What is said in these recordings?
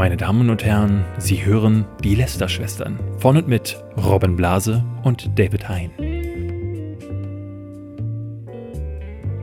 Meine Damen und Herren, Sie hören die Lester-Schwestern von und mit Robin Blase und David Hein.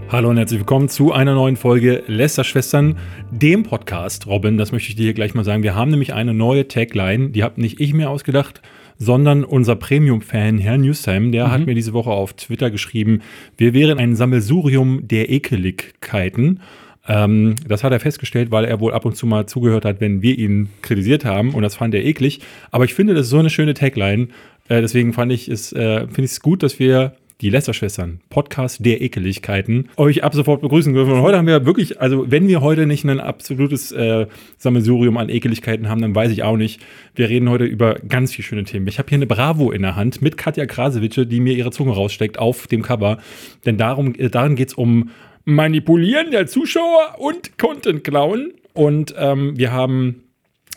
Hallo und herzlich willkommen zu einer neuen Folge Lester-Schwestern, dem Podcast. Robin, das möchte ich dir hier gleich mal sagen. Wir haben nämlich eine neue Tagline, die habe nicht ich mir ausgedacht, sondern unser Premium-Fan, Herr Newsham, der mhm. hat mir diese Woche auf Twitter geschrieben, wir wären ein Sammelsurium der Ekeligkeiten. Ähm, das hat er festgestellt, weil er wohl ab und zu mal zugehört hat, wenn wir ihn kritisiert haben und das fand er eklig. Aber ich finde, das ist so eine schöne Tagline. Äh, deswegen fand ich es, äh, finde ich es gut, dass wir die Lester-Schwestern, Podcast der Ekeligkeiten, euch ab sofort begrüßen dürfen. Und heute haben wir wirklich, also wenn wir heute nicht ein absolutes äh, Sammelsurium an Ekeligkeiten haben, dann weiß ich auch nicht. Wir reden heute über ganz viele schöne Themen. Ich habe hier eine Bravo in der Hand mit Katja Krasewitsche, die mir ihre Zunge raussteckt auf dem Cover. Denn darum, äh, darin geht es um Manipulieren der Zuschauer und Content klauen. Und ähm, wir haben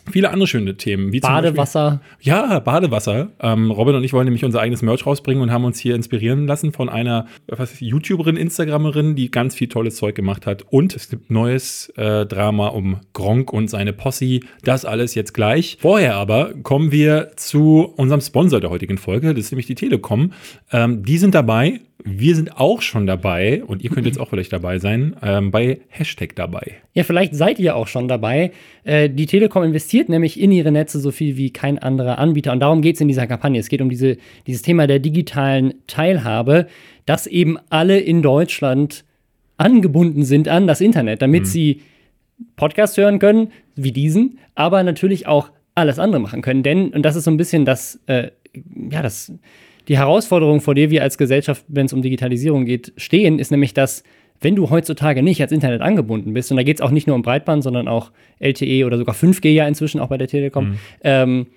viele andere schöne Themen. Wie Badewasser. Beispiel, ja, Badewasser. Ähm, Robin und ich wollen nämlich unser eigenes Merch rausbringen und haben uns hier inspirieren lassen von einer was, YouTuberin, Instagramerin, die ganz viel tolles Zeug gemacht hat. Und es gibt neues äh, Drama um Gronk und seine Posse. Das alles jetzt gleich. Vorher aber kommen wir zu unserem Sponsor der heutigen Folge. Das ist nämlich die Telekom. Ähm, die sind dabei wir sind auch schon dabei und ihr könnt jetzt auch vielleicht dabei sein, ähm, bei Hashtag dabei. Ja, vielleicht seid ihr auch schon dabei. Äh, die Telekom investiert nämlich in ihre Netze so viel wie kein anderer Anbieter. Und darum geht es in dieser Kampagne. Es geht um diese, dieses Thema der digitalen Teilhabe, dass eben alle in Deutschland angebunden sind an das Internet, damit mhm. sie Podcasts hören können, wie diesen, aber natürlich auch alles andere machen können. Denn, und das ist so ein bisschen das, äh, ja, das die Herausforderung, vor der wir als Gesellschaft, wenn es um Digitalisierung geht, stehen, ist nämlich, dass wenn du heutzutage nicht ans Internet angebunden bist, und da geht es auch nicht nur um Breitband, sondern auch LTE oder sogar 5G ja inzwischen auch bei der Telekom, mhm. ähm,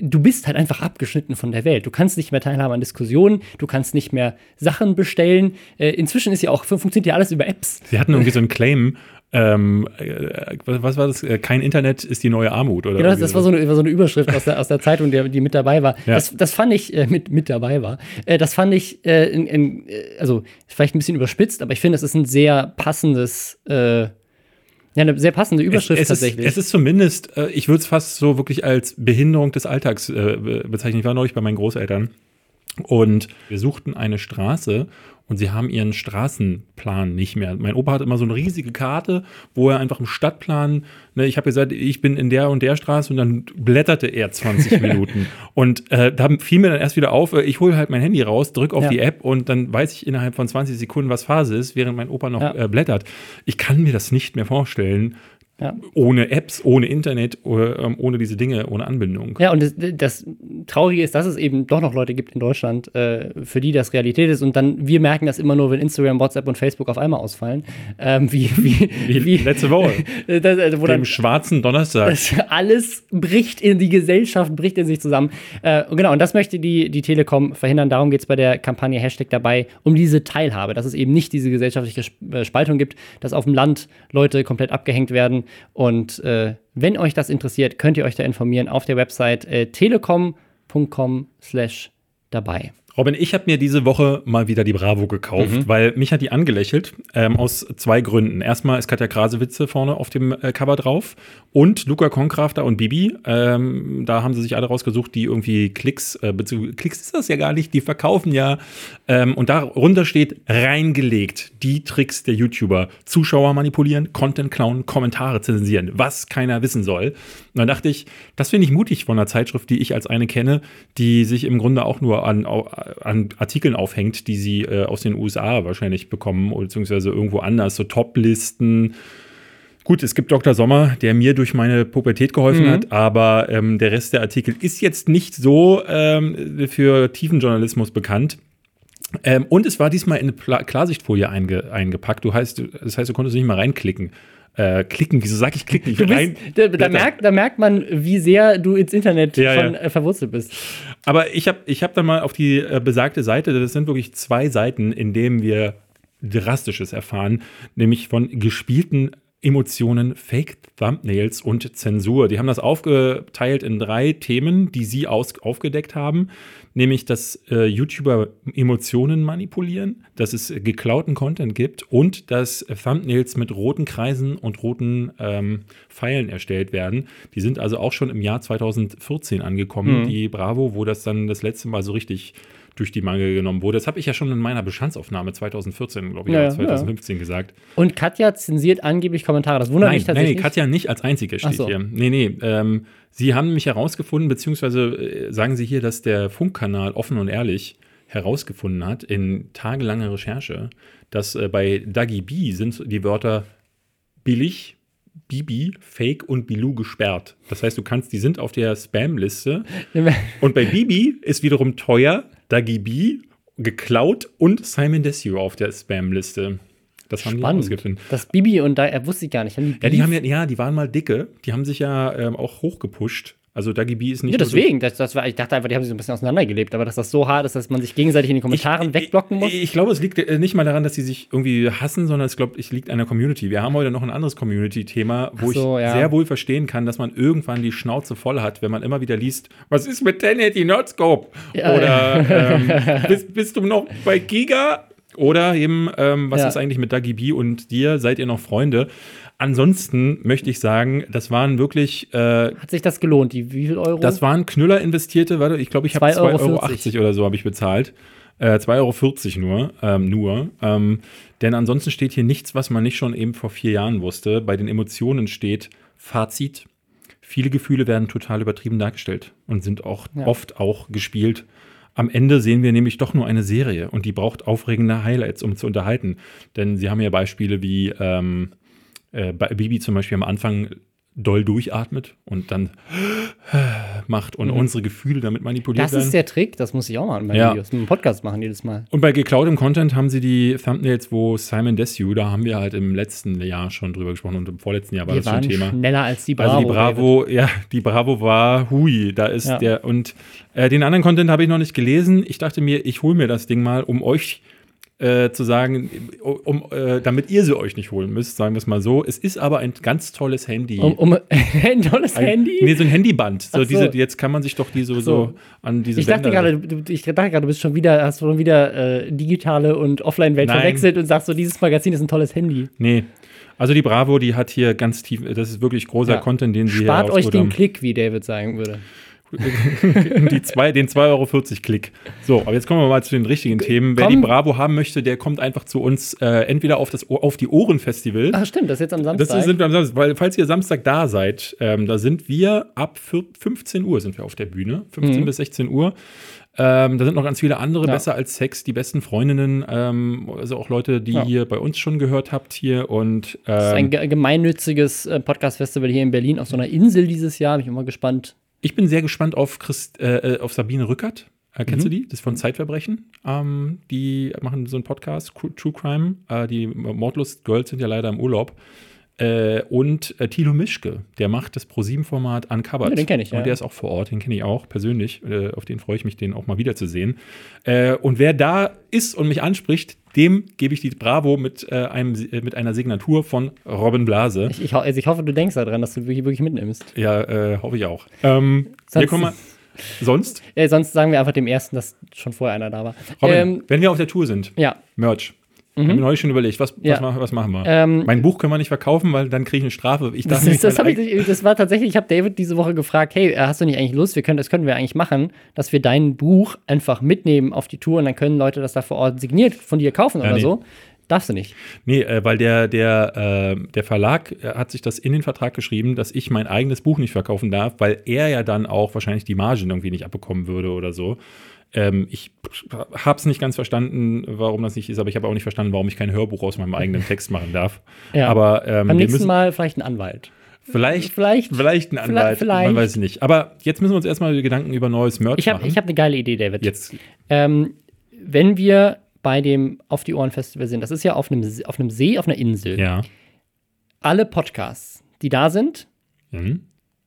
du bist halt einfach abgeschnitten von der Welt. Du kannst nicht mehr teilhaben an Diskussionen, du kannst nicht mehr Sachen bestellen. Äh, inzwischen ist ja auch, funktioniert ja alles über Apps. Sie hatten irgendwie so einen Claim, ähm, äh, was war das? Äh, kein Internet ist die neue Armut, oder? Genau, das, das war, so eine, war so eine Überschrift aus der, aus der Zeitung, die, die mit dabei war. Ja. Das, das fand ich, äh, mit, mit dabei war, äh, das fand ich, äh, in, in, also vielleicht ein bisschen überspitzt, aber ich finde, es ist ein sehr passendes, äh, ja, eine sehr passende Überschrift es, es tatsächlich. Ist, es ist zumindest, ich würde es fast so wirklich als Behinderung des Alltags bezeichnen. Ich war neulich bei meinen Großeltern und wir suchten eine Straße und sie haben ihren Straßenplan nicht mehr. Mein Opa hat immer so eine riesige Karte, wo er einfach im Stadtplan, ne, ich habe gesagt, ich bin in der und der Straße und dann blätterte er 20 Minuten. Und äh, da fiel mir dann erst wieder auf, äh, ich hole halt mein Handy raus, drücke auf ja. die App und dann weiß ich innerhalb von 20 Sekunden, was Phase ist, während mein Opa noch ja. äh, blättert. Ich kann mir das nicht mehr vorstellen, ja. Ohne Apps, ohne Internet, ähm, ohne diese Dinge, ohne Anbindung. Ja, und das, das, Traurige ist, dass es eben doch noch Leute gibt in Deutschland, äh, für die das Realität ist. Und dann, wir merken das immer nur, wenn Instagram, WhatsApp und Facebook auf einmal ausfallen. Ähm, wie, wie, wie, wie, letzte Woche. das, also, wo Dem dann, schwarzen Donnerstag. alles bricht in die Gesellschaft, bricht in sich zusammen. Äh, genau, und das möchte die, die Telekom verhindern. Darum geht es bei der Kampagne Hashtag dabei, um diese Teilhabe, dass es eben nicht diese gesellschaftliche äh, Spaltung gibt, dass auf dem Land Leute komplett abgehängt werden und äh, wenn euch das interessiert, könnt ihr euch da informieren auf der Website äh, telekom.com slash dabei. Robin, ich habe mir diese Woche mal wieder die Bravo gekauft, mhm. weil mich hat die angelächelt ähm, aus zwei Gründen. Erstmal ist Katja Krasewitze vorne auf dem äh, Cover drauf und Luca Konkrafter und Bibi. Ähm, da haben sie sich alle rausgesucht, die irgendwie Klicks, äh, Klicks ist das ja gar nicht, die verkaufen ja. Ähm, und darunter steht reingelegt die Tricks der YouTuber. Zuschauer manipulieren, Content klauen, Kommentare zensieren, was keiner wissen soll. Und dann dachte ich, das finde ich mutig von einer Zeitschrift, die ich als eine kenne, die sich im Grunde auch nur an, an Artikeln aufhängt, die sie äh, aus den USA wahrscheinlich bekommen, beziehungsweise irgendwo anders, so Top-Listen. Gut, es gibt Dr. Sommer, der mir durch meine Pubertät geholfen mhm. hat, aber ähm, der Rest der Artikel ist jetzt nicht so ähm, für tiefen Journalismus bekannt. Ähm, und es war diesmal in eine Klarsichtfolie einge eingepackt. Du heißt, das heißt, du konntest nicht mal reinklicken äh, klicken. Wieso sage ich klicken? Ich bist, rein, da, da, merkt, da, merkt, man, wie sehr du ins Internet ja, schon ja. Äh, verwurzelt bist. Aber ich habe ich hab dann mal auf die äh, besagte Seite, das sind wirklich zwei Seiten, in denen wir Drastisches erfahren, nämlich von gespielten Emotionen, Fake Thumbnails und Zensur. Die haben das aufgeteilt in drei Themen, die sie aus, aufgedeckt haben, nämlich dass äh, YouTuber Emotionen manipulieren, dass es geklauten Content gibt und dass Thumbnails mit roten Kreisen und roten ähm, Pfeilen erstellt werden. Die sind also auch schon im Jahr 2014 angekommen, Mhm. die Bravo, wo das dann das letzte Mal so richtig durch die Mangel genommen wurde. Das habe ich ja schon in meiner Bestandsaufnahme 2014, glaube ich, Ja, oder ja. 2015 gesagt. Und Katja zensiert angeblich Kommentare. Das wundert Nein, mich nein, tatsächlich. Katja nicht als einzige steht so. hier. Nee, nee. Ähm, sie haben mich herausgefunden, beziehungsweise äh, sagen sie hier, dass der Funkkanal offen und ehrlich herausgefunden hat in tagelanger Recherche, dass äh, bei Dagi B sind die Wörter billig, Bibi, Fake und Bilou gesperrt. Das heißt, du kannst, die sind auf der Spam-Liste. Und bei Bibi ist wiederum teuer, Dagi B, geklaut und Simon Desue auf der Spam-Liste. Das haben die Spannend. herausgefunden. Das Bibi und da, er wusste ich gar nicht. Haben Ja, die haben ja, ja, die waren mal dicke. Die haben sich ja ähm, auch hochgepusht. Also Dagi B ist nicht Ja, deswegen. Das, das war, ich dachte einfach, die haben sich so ein bisschen auseinandergelebt, aber dass das so hart ist, dass man sich gegenseitig in den Kommentaren wegblocken muss. Ich, ich glaube, es liegt äh, nicht mal daran, dass sie sich irgendwie hassen, sondern es glaube ich liegt an der Community. Wir haben heute noch ein anderes Community-Thema, wo so, ich ja. sehr wohl verstehen kann, dass man irgendwann die Schnauze voll hat, wenn man immer wieder liest, was ist mit 1080 Notscope? Ja, Oder ähm, bist, bist du noch bei Giga? Oder eben, ähm, was Ja. ist eigentlich mit Dagi B und dir? Seid ihr noch Freunde? Ansonsten möchte ich sagen, das waren wirklich äh, Hat sich das gelohnt? Die wie viel Euro? das waren Knüller investierte, warte, ich glaube, ich habe 2,40 2,80 Euro. Euro oder so habe ich bezahlt. Äh, 2,40 Euro nur. Ähm, nur. Ähm, denn ansonsten steht hier nichts, was man nicht schon eben vor vier Jahren wusste. Bei den Emotionen steht Fazit. Viele Gefühle werden total übertrieben dargestellt und sind auch Ja. oft auch gespielt. Am Ende sehen wir nämlich doch nur eine Serie und die braucht aufregende Highlights, um zu unterhalten. Denn sie haben ja Beispiele wie ähm, äh, bei Bibi zum Beispiel am Anfang doll durchatmet und dann macht und unsere Gefühle damit manipuliert Mhm. das werden. ist der Trick, das muss ich auch machen bei Ja. Videos. Einem Podcast machen jedes Mal. und bei geklautem Content haben sie die Thumbnails, wo Simon Desue, da haben wir halt im letzten Jahr schon drüber gesprochen und im vorletzten Jahr war Wir das schon Thema. schneller als die Bravo. Also die Bravo, ja, die Bravo war hui. Da ist Ja. der und äh, den anderen Content habe ich noch nicht gelesen. Ich dachte mir, ich hole mir das Ding mal, um euch äh, zu sagen, um, äh, damit ihr sie euch nicht holen müsst, sagen wir es mal so. Es ist aber ein ganz tolles Handy. Um, um ein tolles ein, Handy? Nee, so ein Handyband. So, so. diese, jetzt kann man sich doch die so, so. so. an diese ich dachte gerade, du, ich dachte gerade, du bist schon wieder, hast schon wieder äh, digitale und Offline-Welt verwechselt und sagst so, dieses Magazin ist ein tolles Handy. Nee. Also die Bravo, die hat hier ganz tief, das ist wirklich großer Ja. Content, den sie Spart hier euch den Klick, wie David sagen würde. Die zwei, den 2,40 Euro Klick. So, aber jetzt kommen wir mal zu den richtigen Themen. Wer komm. die Bravo haben möchte, der kommt einfach zu uns äh, entweder auf das auf die Ohren-Festival. Ach stimmt, das ist jetzt am Samstag. Das sind wir am Samstag, weil falls ihr Samstag da seid, ähm, da sind wir ab vier- 15 Uhr sind wir auf der Bühne, 15 bis 16 Uhr. Ähm, da sind noch ganz viele andere Mhm. Ja. besser als Sex, die besten Freundinnen, ähm, also auch Leute, die Ja. ihr bei uns schon gehört habt hier und das ist ähm, ein ge- gemeinnütziges äh, Podcast-Festival hier in Berlin auf so einer Insel dieses Jahr. Bin ich immer gespannt. Ich bin sehr gespannt auf, Christ, äh, äh, auf Sabine Rückert. Äh, kennst Mhm. du die? Das ist von Zeitverbrechen. Ähm, die machen so einen Podcast, True Crime. Äh, die Mordlust Girls sind ja leider im Urlaub. Äh, und äh, Thilo Mischke, der macht das ProSieben-Format Uncovered. Ja, den kenn ich, Und ja. der ist auch vor Ort, den kenne ich auch persönlich. Äh, auf den freue ich mich, den auch mal wiederzusehen. Äh, und wer da ist und mich anspricht, dem gebe ich die Bravo mit, äh, einem, äh, mit einer Signatur von Robin Blase. Ich, ich, also ich hoffe, du denkst daran, dass du wirklich, wirklich mitnimmst. Ja, äh, hoffe ich auch. Ähm, Sonst- hier kommen wir. Sonst? Sonst sagen wir einfach dem Ersten, dass schon vorher einer da war. Robin, Ähm, wenn wir auf der Tour sind, ja, Merch. Ich habe mir neulich schon überlegt, was, Ja. was, mach- was machen wir? Ähm, mein Buch können wir nicht verkaufen, weil dann kriege ich eine Strafe. Ich Das, nicht ist, das, ich, das war tatsächlich, ich habe David diese Woche gefragt, hey, äh, hast du nicht eigentlich Lust, wir können, das können wir eigentlich machen, dass wir dein Buch einfach mitnehmen auf die Tour und dann können Leute das da vor Ort signiert von dir kaufen oder nee. so. Darfst du nicht. Nee, äh, weil der, der, äh, der Verlag äh, hat sich das in den Vertrag geschrieben, dass ich mein eigenes Buch nicht verkaufen darf, weil er ja dann auch wahrscheinlich die Margen irgendwie nicht abbekommen würde oder so. Ähm, ich habe es nicht ganz verstanden, warum das nicht ist, aber ich habe auch nicht verstanden, warum ich kein Hörbuch aus meinem eigenen Text machen darf. Ja. Aber ähm, Beim nächsten Mal vielleicht ein Anwalt. vielleicht, Vielleicht. vielleicht ein Anwalt, vielleicht. man weiß es nicht. Aber jetzt müssen wir uns erstmal Gedanken über neues Merch Ich habe machen. ich hab eine geile Idee, David. jetzt Ähm, wenn wir bei dem Auf die Ohren Festival sind, das ist ja auf einem, See- auf einem See, auf einer Insel. ja. Alle Podcasts, die da sind, Mhm.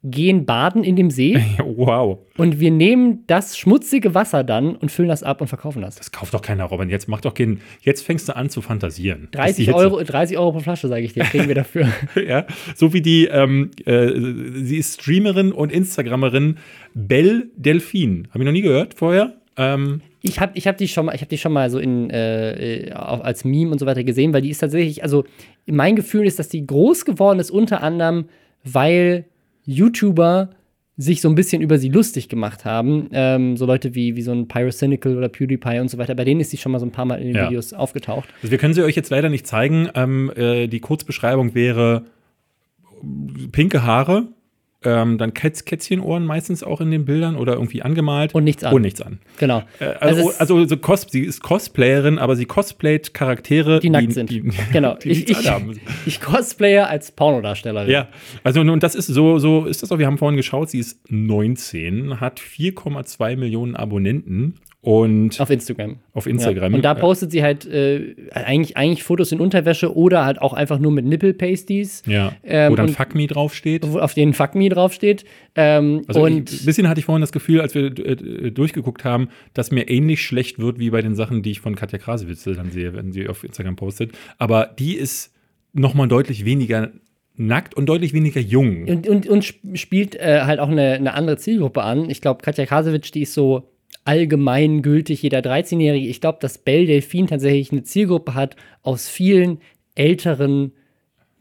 Gehen baden in dem See Wow. und wir nehmen das schmutzige Wasser dann und füllen das ab und verkaufen das. Das kauft doch keiner, Robin. Jetzt mach doch keinen. Jetzt fängst du an zu fantasieren. Das ist die 30 Hitze. Euro, 30 Euro pro Flasche, sage ich dir, kriegen wir dafür. ja, so wie die, ähm, äh, sie ist Streamerin und Instagrammerin Belle Delphine. Habe ich noch nie gehört vorher. Ähm, Ich habe ich hab die schon mal, ich habe die schon mal so in äh, als Meme und so weiter gesehen, weil die ist tatsächlich, also mein Gefühl ist, dass die groß geworden ist unter anderem, weil YouTuber sich so ein bisschen über sie lustig gemacht haben. Ähm, so Leute wie, wie so ein Pyrocynical oder PewDiePie und so weiter. Bei denen ist sie schon mal so ein paar Mal in den Ja. Videos aufgetaucht. also wir können sie euch jetzt leider nicht zeigen. Ähm, äh, die Kurzbeschreibung wäre pinke Haare, ähm, dann Kätz Kätzchenohren meistens auch in den Bildern oder irgendwie angemalt. Und nichts an. Und nichts an. Genau. Äh, also, es- also so Cos sie ist Cosplayerin, aber sie cosplayt Charaktere, die nackt sind. Die, genau. die ich, ich, ich cosplaye als Pornodarstellerin. Ja, also und das ist so, so ist das auch, wir haben vorhin geschaut, sie ist 19, hat 4,2 Millionen Abonnenten und Auf Instagram. auf Instagram. Ja. Und da postet sie halt äh, eigentlich, eigentlich Fotos in Unterwäsche oder halt auch einfach nur mit Nipple-Pasties. ja, ähm, wo dann Fuck Me draufsteht. auf denen Fuck Me draufsteht. Ähm, Also und ich, ein bisschen hatte ich vorhin das Gefühl, als wir äh, durchgeguckt haben, dass mir ähnlich schlecht wird wie bei den Sachen, die ich von Katja Krasewitz dann sehe, wenn sie auf Instagram postet. Aber die ist noch mal deutlich weniger nackt und deutlich weniger jung. und, und, und sp- spielt äh, halt auch eine, eine andere Zielgruppe an. Ich glaube, Katja Krasowitsch, die ist so allgemeingültig jeder 13-Jährige. Ich glaube, dass Belle Delphine tatsächlich eine Zielgruppe hat aus vielen älteren,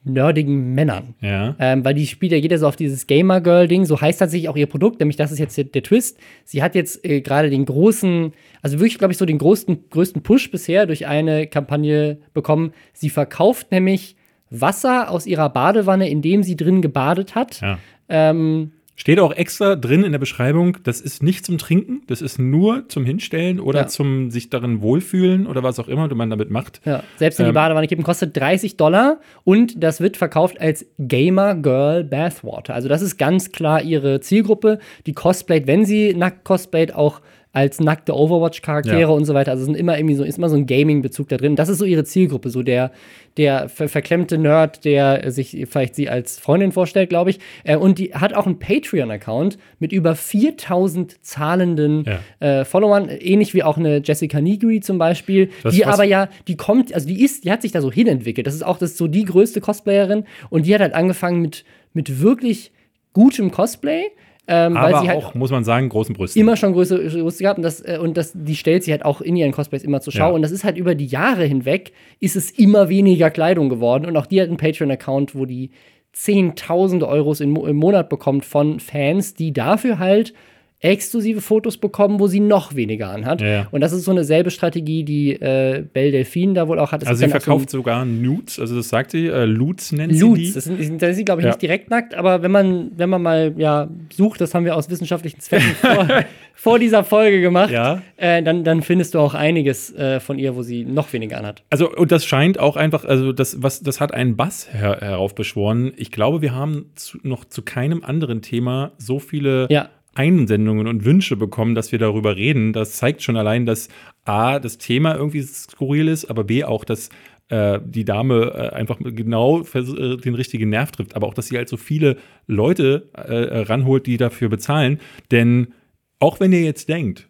nerdigen Männern. Ja. Ähm, weil die spielt ja jeder so auf dieses Gamer-Girl-Ding. So heißt tatsächlich auch ihr Produkt, nämlich das ist jetzt der, der Twist. Sie hat jetzt äh, gerade den großen, also wirklich, glaube ich, so den größten, größten Push bisher durch eine Kampagne bekommen. Sie verkauft nämlich Wasser aus ihrer Badewanne, in dem sie drin gebadet hat. ja. Ähm, Steht auch extra drin in der Beschreibung, das ist nicht zum Trinken, das ist nur zum Hinstellen oder Ja. zum sich darin wohlfühlen oder was auch immer man damit macht. ja, selbst in die Ähm. Badewanne kippen kostet 30 Dollar und das wird verkauft als Gamer Girl Bathwater. Also das ist ganz klar ihre Zielgruppe. Die cosplayt, wenn sie nackt cosplayt, auch als nackte Overwatch-Charaktere Ja. und so weiter. Also es sind immer irgendwie so, ist immer so ein Gaming-Bezug da drin. Das ist so ihre Zielgruppe, so der, der ver verklemmte Nerd, der sich vielleicht sie als Freundin vorstellt, glaube ich. Äh, und die hat auch einen Patreon-Account mit über 4000 zahlenden Ja. äh, Followern, ähnlich wie auch eine Jessica Nigri zum Beispiel, Das die aber ja, die kommt, also die ist, die hat sich da so hinentwickelt. Das ist auch das ist so die größte Cosplayerin und die hat halt angefangen mit, mit wirklich gutem Cosplay. Ähm, weil Aber halt auch, muss man sagen, großen Brüsten. immer schon größere Brüste gehabt und das, äh, und das, die stellt sie halt auch in ihren Cosplays immer zur Schau. Ja. Und das ist halt über die Jahre hinweg, ist es immer weniger Kleidung geworden. Und auch die hat einen Patreon-Account, wo die zehntausende Euros im, im Monat bekommt von Fans, die dafür halt exklusive Fotos bekommen, wo sie noch weniger anhat. Ja. Und das ist so eine selbe Strategie, die äh, Belle Delphine da wohl auch hat. Es also sie auch so verkauft sogar Nudes, also das sagt sie, äh, Loots nennt sie Loots. die. Das sind, das sind glaube ich, Ja. nicht direkt nackt, aber wenn man, wenn man mal ja, sucht, das haben wir aus wissenschaftlichen Zwecken vor, vor dieser Folge gemacht, Ja. äh, dann, dann findest du auch einiges äh, von ihr, wo sie noch weniger anhat. Also, und das scheint auch einfach, also das, was, das hat einen Bass her heraufbeschworen. Ich glaube, wir haben zu, noch zu keinem anderen Thema so viele Ja. Einsendungen und Wünsche bekommen, dass wir darüber reden. Das zeigt schon allein, dass A, das Thema irgendwie skurril ist, aber B, auch, dass äh, die Dame äh, einfach genau äh, den richtigen Nerv trifft, aber auch, dass sie halt so viele Leute äh, ranholt, die dafür bezahlen. Denn auch wenn ihr jetzt denkt,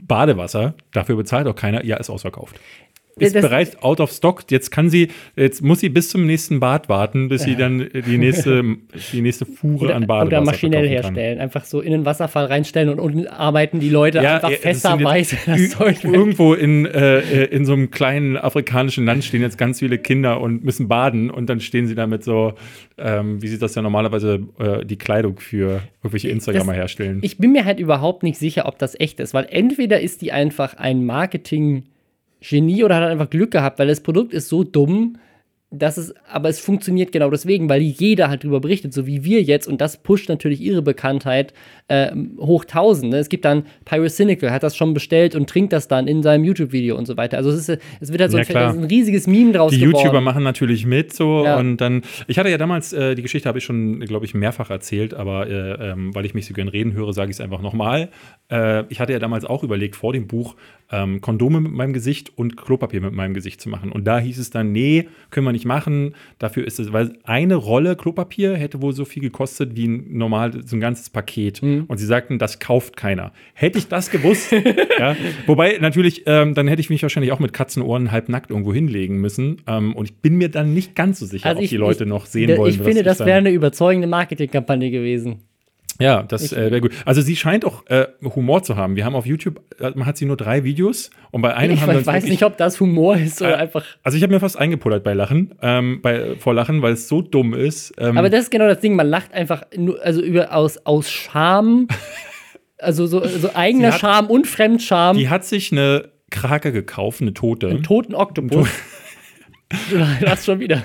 Badewasser, dafür bezahlt auch keiner, ja, ist ausverkauft. Ist Das- bereits out of stock. Jetzt kann sie, jetzt muss sie bis zum nächsten Bad warten, bis sie dann die nächste, die nächste Fuhre Oder, an Badewasser oder maschinell verkaufen kann. herstellen. Einfach so in den Wasserfall reinstellen und unten arbeiten die Leute einfach ja, sind fässerweise das Zeug. Irgendwo in, äh, äh, in so einem kleinen afrikanischen Land stehen jetzt ganz viele Kinder und müssen baden und dann stehen sie da mit so, ähm, wie sie das ja normalerweise äh, die Kleidung für irgendwelche Instagrammer herstellen. Ich bin mir halt überhaupt nicht sicher, ob das echt ist, weil entweder ist die einfach ein Marketing-Genie oder hat einfach Glück gehabt, weil das Produkt ist so dumm, dass es, aber es funktioniert genau deswegen, weil jeder halt drüber berichtet, so wie wir jetzt, und das pusht natürlich ihre Bekanntheit äh, hoch tausend. Ne? Es gibt dann Pyrocynical, hat das schon bestellt und trinkt das dann in seinem YouTube-Video und so weiter. Also es, ist, es wird halt so Ja, ein, ein riesiges Meme draus die geworden. YouTuber machen natürlich mit so Ja. und dann ich hatte ja damals äh, die Geschichte habe ich schon glaube ich mehrfach erzählt aber äh, ähm, weil ich mich so gern reden höre sage ich es einfach nochmal äh, ich hatte ja damals auch überlegt vor dem Buch ähm, Kondome mit meinem Gesicht und Klopapier mit meinem Gesicht zu machen und da hieß es dann nee können wir nicht nicht machen. Dafür ist es, weil eine Rolle Klopapier hätte wohl so viel gekostet wie ein normal, so ein ganzes Paket. Mhm. Und sie sagten, das kauft keiner. Hätte ich das gewusst, ja, wobei natürlich, ähm, dann hätte ich mich wahrscheinlich auch mit Katzenohren halbnackt irgendwo hinlegen müssen. Ähm, und ich bin mir dann nicht ganz so sicher, Also ob ich- die Leute ich- noch sehen Ich wollen. was finde, das wäre eine überzeugende Marketingkampagne gewesen. Ja, das äh, wäre gut. Also sie scheint auch äh, Humor zu haben. Wir haben auf YouTube, äh, man hat sie nur drei Videos und bei einem Ich haben wir uns weiß wirklich, nicht, ob das Humor ist oder Äh, einfach. Also ich habe mir fast eingepullert bei Lachen, ähm, bei, vor Lachen, weil es so dumm ist. Ähm, Aber das ist genau das Ding, man lacht einfach nur, also über, aus, aus Scham, also so, so eigener hat- Scham und Fremdscham, die hat sich eine Krake gekauft, eine tote. einen toten Oktopus. Lachst schon wieder.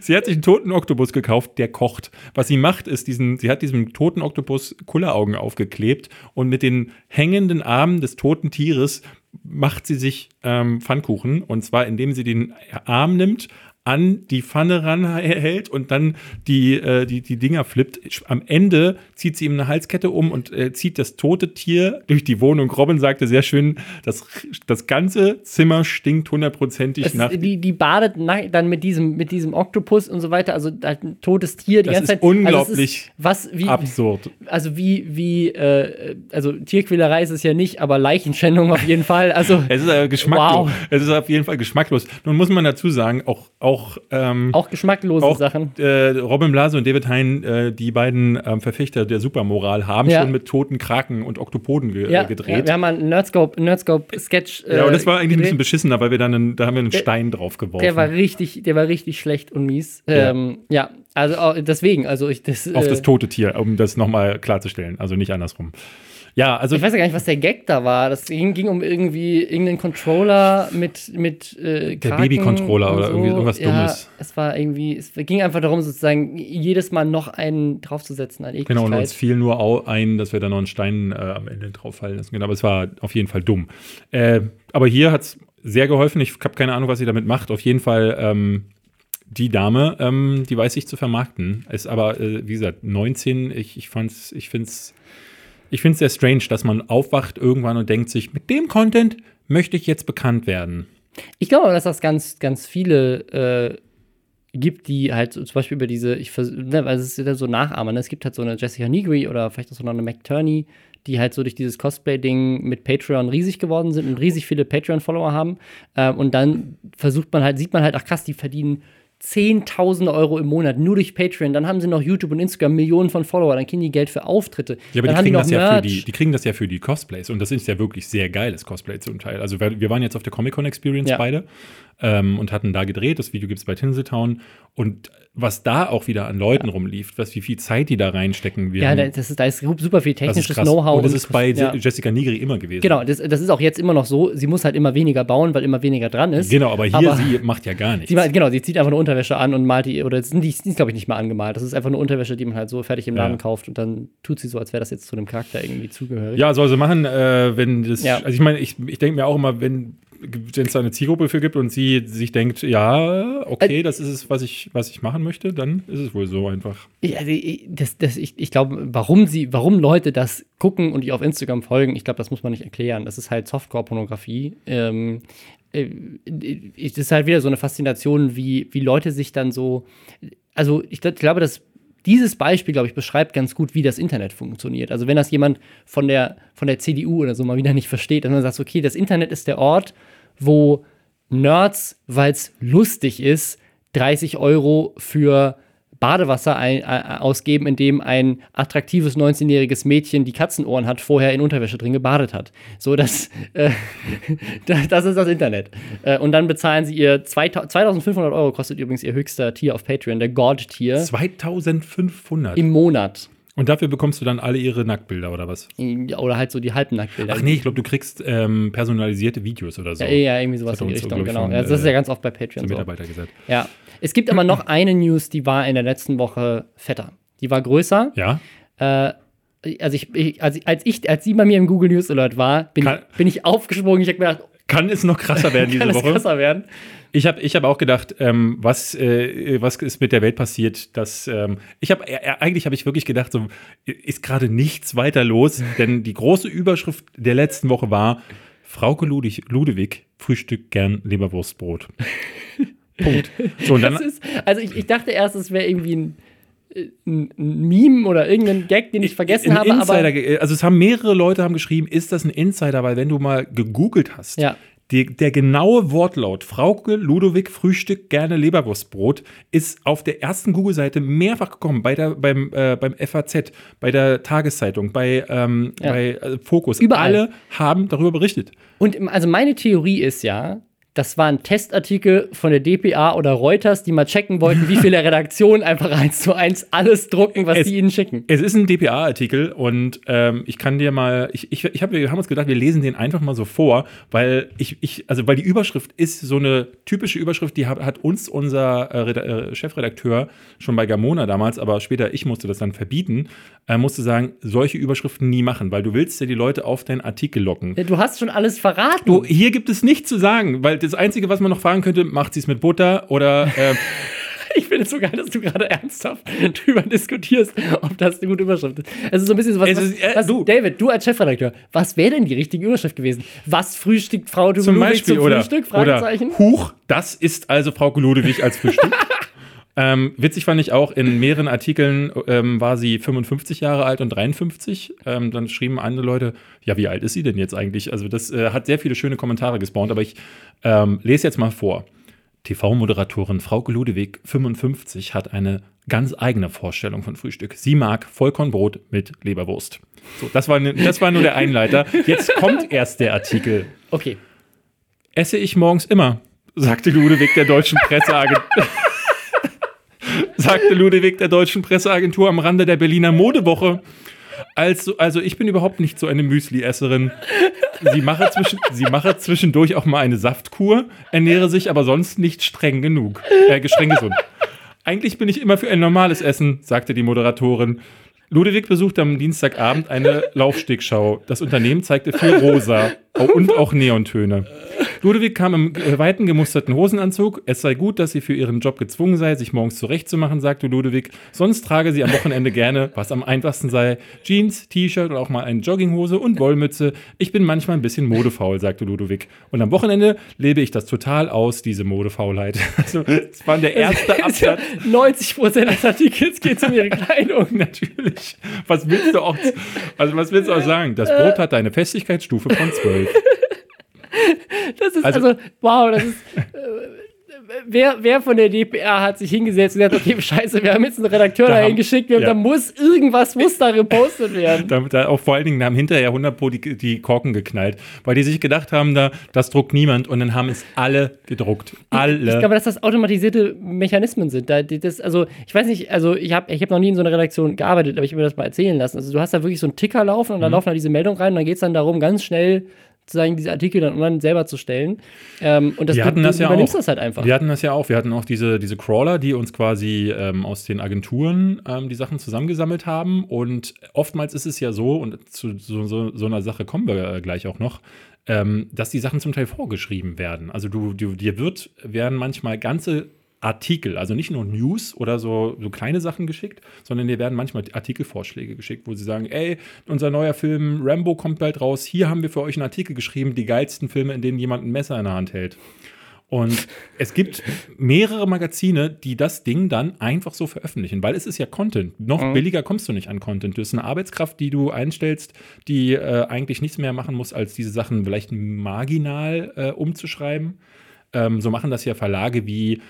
Sie hat sich einen toten Oktopus gekauft, der kocht. Was sie macht, ist diesen, sie hat diesem toten Oktopus Kulleraugen aufgeklebt und mit den hängenden Armen des toten Tieres macht sie sich ähm, Pfannkuchen. Und zwar, indem sie den Arm nimmt, an die Pfanne ranhält und dann die, äh, die, die Dinger flippt. Am Ende zieht sie ihm eine Halskette um und äh, zieht das tote Tier durch die Wohnung. Robin sagte sehr schön, das, das ganze Zimmer stinkt hundertprozentig Es, nach die, die badet dann mit diesem, mit diesem Oktopus und so weiter, also halt ein totes Tier die Das ganze ist Zeit. unglaublich Also es ist, was, wie, absurd. also wie, wie, äh, also Tierquälerei ist es ja nicht, aber Leichenschändung auf jeden Fall. Also Es ist äh, geschmacklos. Wow. Es ist auf jeden Fall geschmacklos. Nun muss man dazu sagen, auch, auch, ähm, auch geschmacklose auch Sachen. äh, Robin Blase und David Hein, äh, die beiden ähm, Verfechter der Supermoral, haben Ja. schon mit toten Kraken und Oktopoden ge Ja, äh, gedreht. ja, wir haben mal einen Nerdscope, Nerdscope Sketch. Ja, und das war eigentlich ein bisschen gedreht. beschissener, weil wir dann einen, da haben wir einen Der- Stein drauf geworfen. Der war richtig, der war richtig schlecht und mies. Ja. Ähm, ja, also auch deswegen, also ich das. auf äh, das tote Tier, um das nochmal klarzustellen. Also nicht andersrum. Ja, also Ich weiß ja gar nicht, was der Gag da war. Das ging, ging um irgendwie irgendeinen Controller mit mit äh, Der Baby-Controller und oder irgendwie irgendwas ja, Dummes. Es war irgendwie, es ging einfach darum, sozusagen jedes Mal noch einen draufzusetzen an Genau, und uns fiel nur ein, dass wir da noch einen Stein äh, am Ende drauf fallen lassen. Genau, aber es war auf jeden Fall dumm. Äh, aber hier hat es sehr geholfen. Ich habe keine Ahnung, was sie damit macht. Auf jeden Fall ähm, die Dame, ähm, die weiß sich zu vermarkten. Ist aber, äh, wie gesagt, 19. Ich, ich fand's, ich finde es ich find's sehr strange, dass man aufwacht irgendwann und denkt sich, mit dem Content möchte ich jetzt bekannt werden. Ich glaube, dass das ganz, ganz viele äh, gibt, die halt zum Beispiel über diese, ich vers- ne, weil es ist ja so Nachahmer, ne? Es gibt halt so eine Jessica Nigri oder vielleicht auch so eine McTurney, die halt so durch dieses Cosplay-Ding mit Patreon riesig geworden sind und riesig viele Patreon-Follower haben. Ähm, und dann versucht man halt, sieht man halt, ach krass, die verdienen Zehntausende Euro im Monat nur durch Patreon. Dann haben sie noch YouTube und Instagram Millionen von Follower. Dann kriegen die Geld für Auftritte. Ja, aber die kriegen, das ja die, die kriegen das ja für die Cosplays. Und das ist ja wirklich sehr geiles Cosplay zum Teil. Also wir, wir waren jetzt auf der Comic-Con Experience Ja. beide ähm, und hatten da gedreht. Das Video gibt es bei Tinseltown. Und was da auch wieder an Leuten rumlief, was, wie viel Zeit die da reinstecken. Wir Ja, das ist, da ist super viel technisches. Know-how. Und das ist bei ja. Jessica Nigri immer gewesen. Genau, das, das ist auch jetzt immer noch so. Sie muss halt immer weniger bauen, weil immer weniger dran ist. Genau, aber hier, Aber- sie macht ja gar nichts. Sie, genau, sie zieht einfach eine Unterwäsche an und malt die, oder die, die ist, glaube ich, nicht mal angemalt. Das ist einfach eine Unterwäsche, die man halt so fertig im Ja. Laden kauft und dann tut sie so, als wäre das jetzt zu einem Charakter irgendwie zugehörig. Ja, soll sie machen, äh, wenn das. Ja. Also ich meine, ich, ich denke mir auch immer, wenn wenn es da eine Zielgruppe für gibt und sie sich denkt, ja, okay, das ist es, was ich, was ich machen möchte, dann ist es wohl so einfach. Ja, die- das, das, ich, ich glaube, warum sie, warum Leute das gucken und ihr auf Instagram folgen, ich glaube, das muss man nicht erklären. Das ist halt Softcore-Pornografie. Ähm, äh, es ist halt wieder so eine Faszination, wie, wie Leute sich dann so. Also, ich, ich glaube, dass dieses Beispiel, glaube ich, beschreibt ganz gut, wie das Internet funktioniert. Also, wenn das jemand von der, von der CDU oder so mal wieder nicht versteht, dann sagt, okay, das Internet ist der Ort, wo Nerds, weil es lustig ist, 30 Euro für Badewasser ein, äh, ausgeben, in dem ein attraktives 19-jähriges Mädchen, die Katzenohren hat, vorher in Unterwäsche drin gebadet hat. So, das, äh, das, ist das Internet. Äh, und dann bezahlen sie ihr 2000 2500 Euro, kostet übrigens ihr höchster Tier auf Patreon, der God-Tier, 2500. im Monat. Und dafür bekommst du dann alle ihre Nacktbilder oder was? Oder halt so die Halbnacktbilder. Ach nee, ich glaube, du kriegst ähm, personalisierte Videos oder so. Ja, ja, irgendwie sowas in die so, Richtung, ich, genau. von, Ja, das ist äh, ja ganz oft bei Patreon so. Mitarbeiter gesagt. Ja. Es gibt aber noch eine News, die war in der letzten Woche fetter. Die war größer. Ja? Äh, also ich, ich, als, ich- als sie bei mir im Google News Alert war, bin, Kann- ich, bin ich aufgesprungen. Ich habe mir gedacht, Kann es noch krasser werden diese kann Woche? krasser werden? Ich habe ich hab auch gedacht, ähm, was, äh, was ist mit der Welt passiert? Dass, ähm, ich habe äh, eigentlich habe ich wirklich gedacht, so ist gerade nichts weiter los, denn die große Überschrift der letzten Woche war: Frauke Ludwig, Ludwig frühstückt gern Leberwurstbrot. Punkt. So, dann, ist, also ich, ich dachte erst, es wäre irgendwie ein, ein, ein, Meme oder irgendein Gag, den ich vergessen habe. Insider, also es haben mehrere Leute haben geschrieben, ist das ein Insider? Weil wenn du mal gegoogelt hast, ja. Die, der genaue Wortlaut, Frauke Ludowig Frühstück gerne Leberwurstbrot, ist auf der ersten Google-Seite mehrfach gekommen, bei der, beim, äh, beim FAZ, bei der Tageszeitung, bei, ähm, ja. bei äh, Fokus. Überall. Alle haben darüber berichtet. Und also meine Theorie ist ja, das waren Testartikel von der DPA oder Reuters, die mal checken wollten, wie viele Redaktionen einfach eins zu eins alles drucken, was es, die ihnen schicken. Es ist ein DPA-Artikel und ähm, ich kann dir mal, ich, ich, ich hab, wir haben uns gedacht, wir lesen den einfach mal so vor, weil ich, ich, also weil die Überschrift ist so eine typische Überschrift, die hat, hat uns unser äh, äh, Chefredakteur schon bei Gamona damals, aber später ich musste das dann verbieten, äh, musste sagen, solche Überschriften nie machen, weil du willst ja die Leute auf deinen Artikel locken. Ja, du hast schon alles verraten. Du, hier gibt es nichts zu sagen, weil das Einzige, was man noch fragen könnte, macht sie es mit Butter oder. Äh, ich finde es so geil, dass du gerade ernsthaft drüber diskutierst, ob das eine gute Überschrift ist. Also so ein bisschen so was, ist, äh, was du. David, du als Chefredakteur, was wäre denn die richtige Überschrift gewesen? Was frühstückt Frau Ludwig zum, Beispiel, zum oder, Frühstück? Fragezeichen. Oder, Huch, das ist also Frau Ludwig als Frühstück. Ähm, witzig fand ich auch, in mehreren Artikeln ähm, war sie 55 Jahre alt und 53. Ähm, dann schrieben andere Leute, ja, wie alt ist sie denn jetzt eigentlich? Also das äh, hat sehr viele schöne Kommentare gespawnt, aber ich ähm, lese jetzt mal vor. TV-Moderatorin Frauke Ludewig, 55, hat eine ganz eigene Vorstellung von Frühstück. Sie mag Vollkornbrot mit Leberwurst. So, das war, ne, das war nur der Einleiter. Jetzt kommt erst der Artikel. Okay. Esse ich morgens immer, sagte Ludewig der deutschen Presseagentur sagte Ludwig der deutschen Presseagentur am Rande der Berliner Modewoche. Also, also ich bin überhaupt nicht so eine Müsli-Esserin. Sie mache, zwischen, sie mache zwischendurch auch mal eine Saftkur, ernähre sich aber sonst nicht streng genug, äh, streng gesund. Eigentlich bin ich immer für ein normales Essen, sagte die Moderatorin. Ludwig besuchte am Dienstagabend eine Laufstegschau. Das Unternehmen zeigte viel Rosa und auch Neontöne. Ludwig kam im weiten gemusterten Hosenanzug. Es sei gut, dass sie für ihren Job gezwungen sei, sich morgens zurechtzumachen, sagte Ludwig. Sonst trage sie am Wochenende gerne, was am einfachsten sei, Jeans, T-Shirt und auch mal eine Jogginghose und Wollmütze. Ich bin manchmal ein bisschen modefaul, sagte Ludwig. Und am Wochenende lebe ich das total aus, diese Modefaulheit. Also, das war der erste Absatz. 90 Prozent des Artikels geht um ihre Kleidung. Natürlich. Was willst du auch, also was willst du auch sagen? Das Brot hat eine Festigkeitsstufe von 12. Das ist also, also wow, das ist. Äh, wer, wer von der DPR hat sich hingesetzt und gesagt, okay, scheiße, wir haben jetzt einen Redakteur da dahin geschickt, ja. da muss irgendwas muss da repostet werden. Da, da auch vor allen Dingen haben hinterher 100 Pro die, die Korken geknallt, weil die sich gedacht haben, da, das druckt niemand und dann haben es alle gedruckt. Alle. Ich, ich glaube, dass das automatisierte Mechanismen sind. Da, das, also, ich weiß nicht, also ich habe ich hab noch nie in so einer Redaktion gearbeitet, aber ich habe mir das mal erzählen lassen. Also du hast da wirklich so einen Ticker laufen und dann mhm. laufen da diese Meldungen rein und dann geht es dann darum, ganz schnell sozusagen diese Artikel dann online selber zu stellen. Ähm, und das, wir hatten das du, ja übernimmst auch. das halt einfach. Wir hatten das ja auch. Wir hatten auch diese, diese Crawler, die uns quasi ähm, aus den Agenturen ähm, die Sachen zusammengesammelt haben. Und oftmals ist es ja so, und zu so, so, so einer Sache kommen wir äh, gleich auch noch, ähm, dass die Sachen zum Teil vorgeschrieben werden. Also du, du, dir wird, werden manchmal ganze Artikel, also nicht nur News oder so, so kleine Sachen geschickt, sondern dir werden manchmal Artikelvorschläge geschickt, wo sie sagen, ey, unser neuer Film Rambo kommt bald raus, hier haben wir für euch einen Artikel geschrieben, die geilsten Filme, in denen jemand ein Messer in der Hand hält. Und es gibt mehrere Magazine, die das Ding dann einfach so veröffentlichen, weil es ist ja Content. Noch mhm. billiger kommst du nicht an Content. Du hast eine Arbeitskraft, die du einstellst, die äh, eigentlich nichts mehr machen muss, als diese Sachen vielleicht marginal äh, umzuschreiben. Ähm, so machen das ja Verlage wie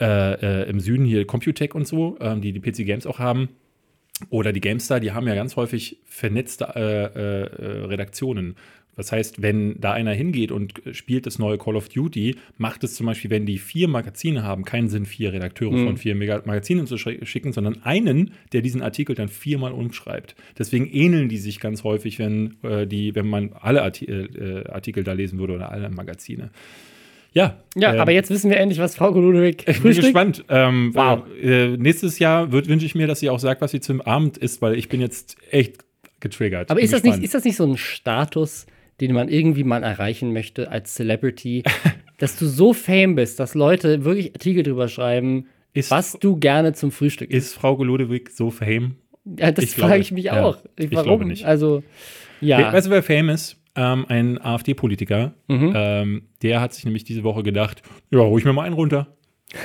äh, äh, im Süden hier Computec und so, ähm, die die PC Games auch haben. Oder die GameStar, die haben ja ganz häufig vernetzte äh, äh, Redaktionen. Das heißt, wenn da einer hingeht und spielt das neue Call of Duty, macht es zum Beispiel, wenn die vier Magazine haben, keinen Sinn, vier Redakteure mhm. von vier Magazinen zu schicken, sondern einen, der diesen Artikel dann viermal umschreibt. Deswegen ähneln die sich ganz häufig, wenn, äh, die, wenn man alle Artikel, äh, Artikel da lesen würde oder alle Magazine. Ja. Ja, äh, aber jetzt wissen wir endlich, was Frau Ludwig Ich bin gespannt. Ähm, wow. Äh, nächstes Jahr wünsche ich mir, dass sie auch sagt, was sie zum Abend isst, weil ich bin jetzt echt getriggert. Aber ist das, nicht, ist das nicht so ein Status, den man irgendwie mal erreichen möchte als Celebrity, dass du so fame bist, dass Leute wirklich Artikel drüber schreiben, ist, was du gerne zum Frühstück isst? Ist Frau Ludwig so fame? Ja, das frage ich mich auch. Ich, warum? glaube nicht. Also, ja. Weißt du, wer fame ist? Ähm, ein AfD-Politiker, mhm. ähm, der hat sich nämlich diese Woche gedacht, ja, hol ich mir mal einen runter.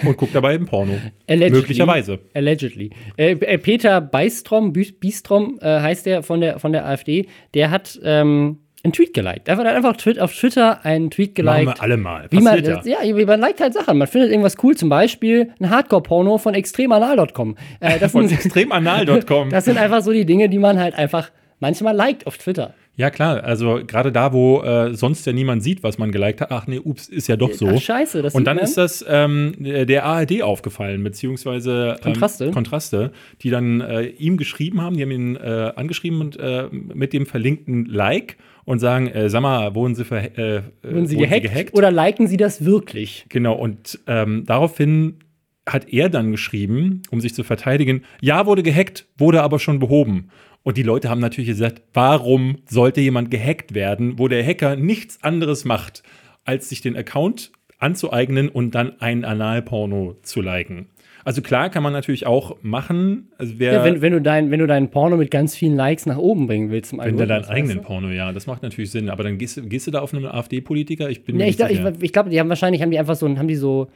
Und guckt dabei im Porno. Allegedly. Möglicherweise. Allegedly. Äh, äh, Peter Beistrom, Bistrom äh, heißt der von der von der AfD, der hat ähm, einen Tweet geliked. Einfach, hat einfach twi- auf Twitter einen Tweet Machen geliked. wir alle mal. Wie man, ja, wie man liked halt Sachen. Man findet irgendwas cool, zum Beispiel ein Hardcore-Porno von extremanal.com. Äh, das, Von sind, extremanal.com. das sind einfach so die Dinge, die man halt einfach manchmal liked auf Twitter. Ja, klar. Also gerade da, wo äh, sonst ja niemand sieht, was man geliked hat. Ach nee, ups, ist ja doch so. Ach, scheiße, das Und dann man. ist das ähm, der ARD aufgefallen, beziehungsweise ähm, Kontraste. Kontraste, die dann äh, ihm geschrieben haben, die haben ihn äh, angeschrieben und äh, mit dem verlinkten Like und sagen, äh, sag mal, wurden sie, äh, Wurden sie gehackt, oder liken sie das wirklich? Genau, und ähm, daraufhin hat er dann geschrieben, um sich zu verteidigen, ja, wurde gehackt, wurde aber schon behoben. Und die Leute haben natürlich gesagt, warum sollte jemand gehackt werden, wo der Hacker nichts anderes macht, als sich den Account anzueignen und dann ein Analporno zu liken. Also klar kann man natürlich auch machen, also Ja, wenn, wenn, du dein, wenn du deinen Porno mit ganz vielen Likes nach oben bringen willst im wenn der deinen eigenen Porno, ja, das macht natürlich Sinn. Aber dann gehst, du- gehst du da auf einen AfD-Politiker? Ich bin du? mir Ja, ich, nicht glaub- ich, ich glaube, die haben wahrscheinlich haben die einfach so, haben die so,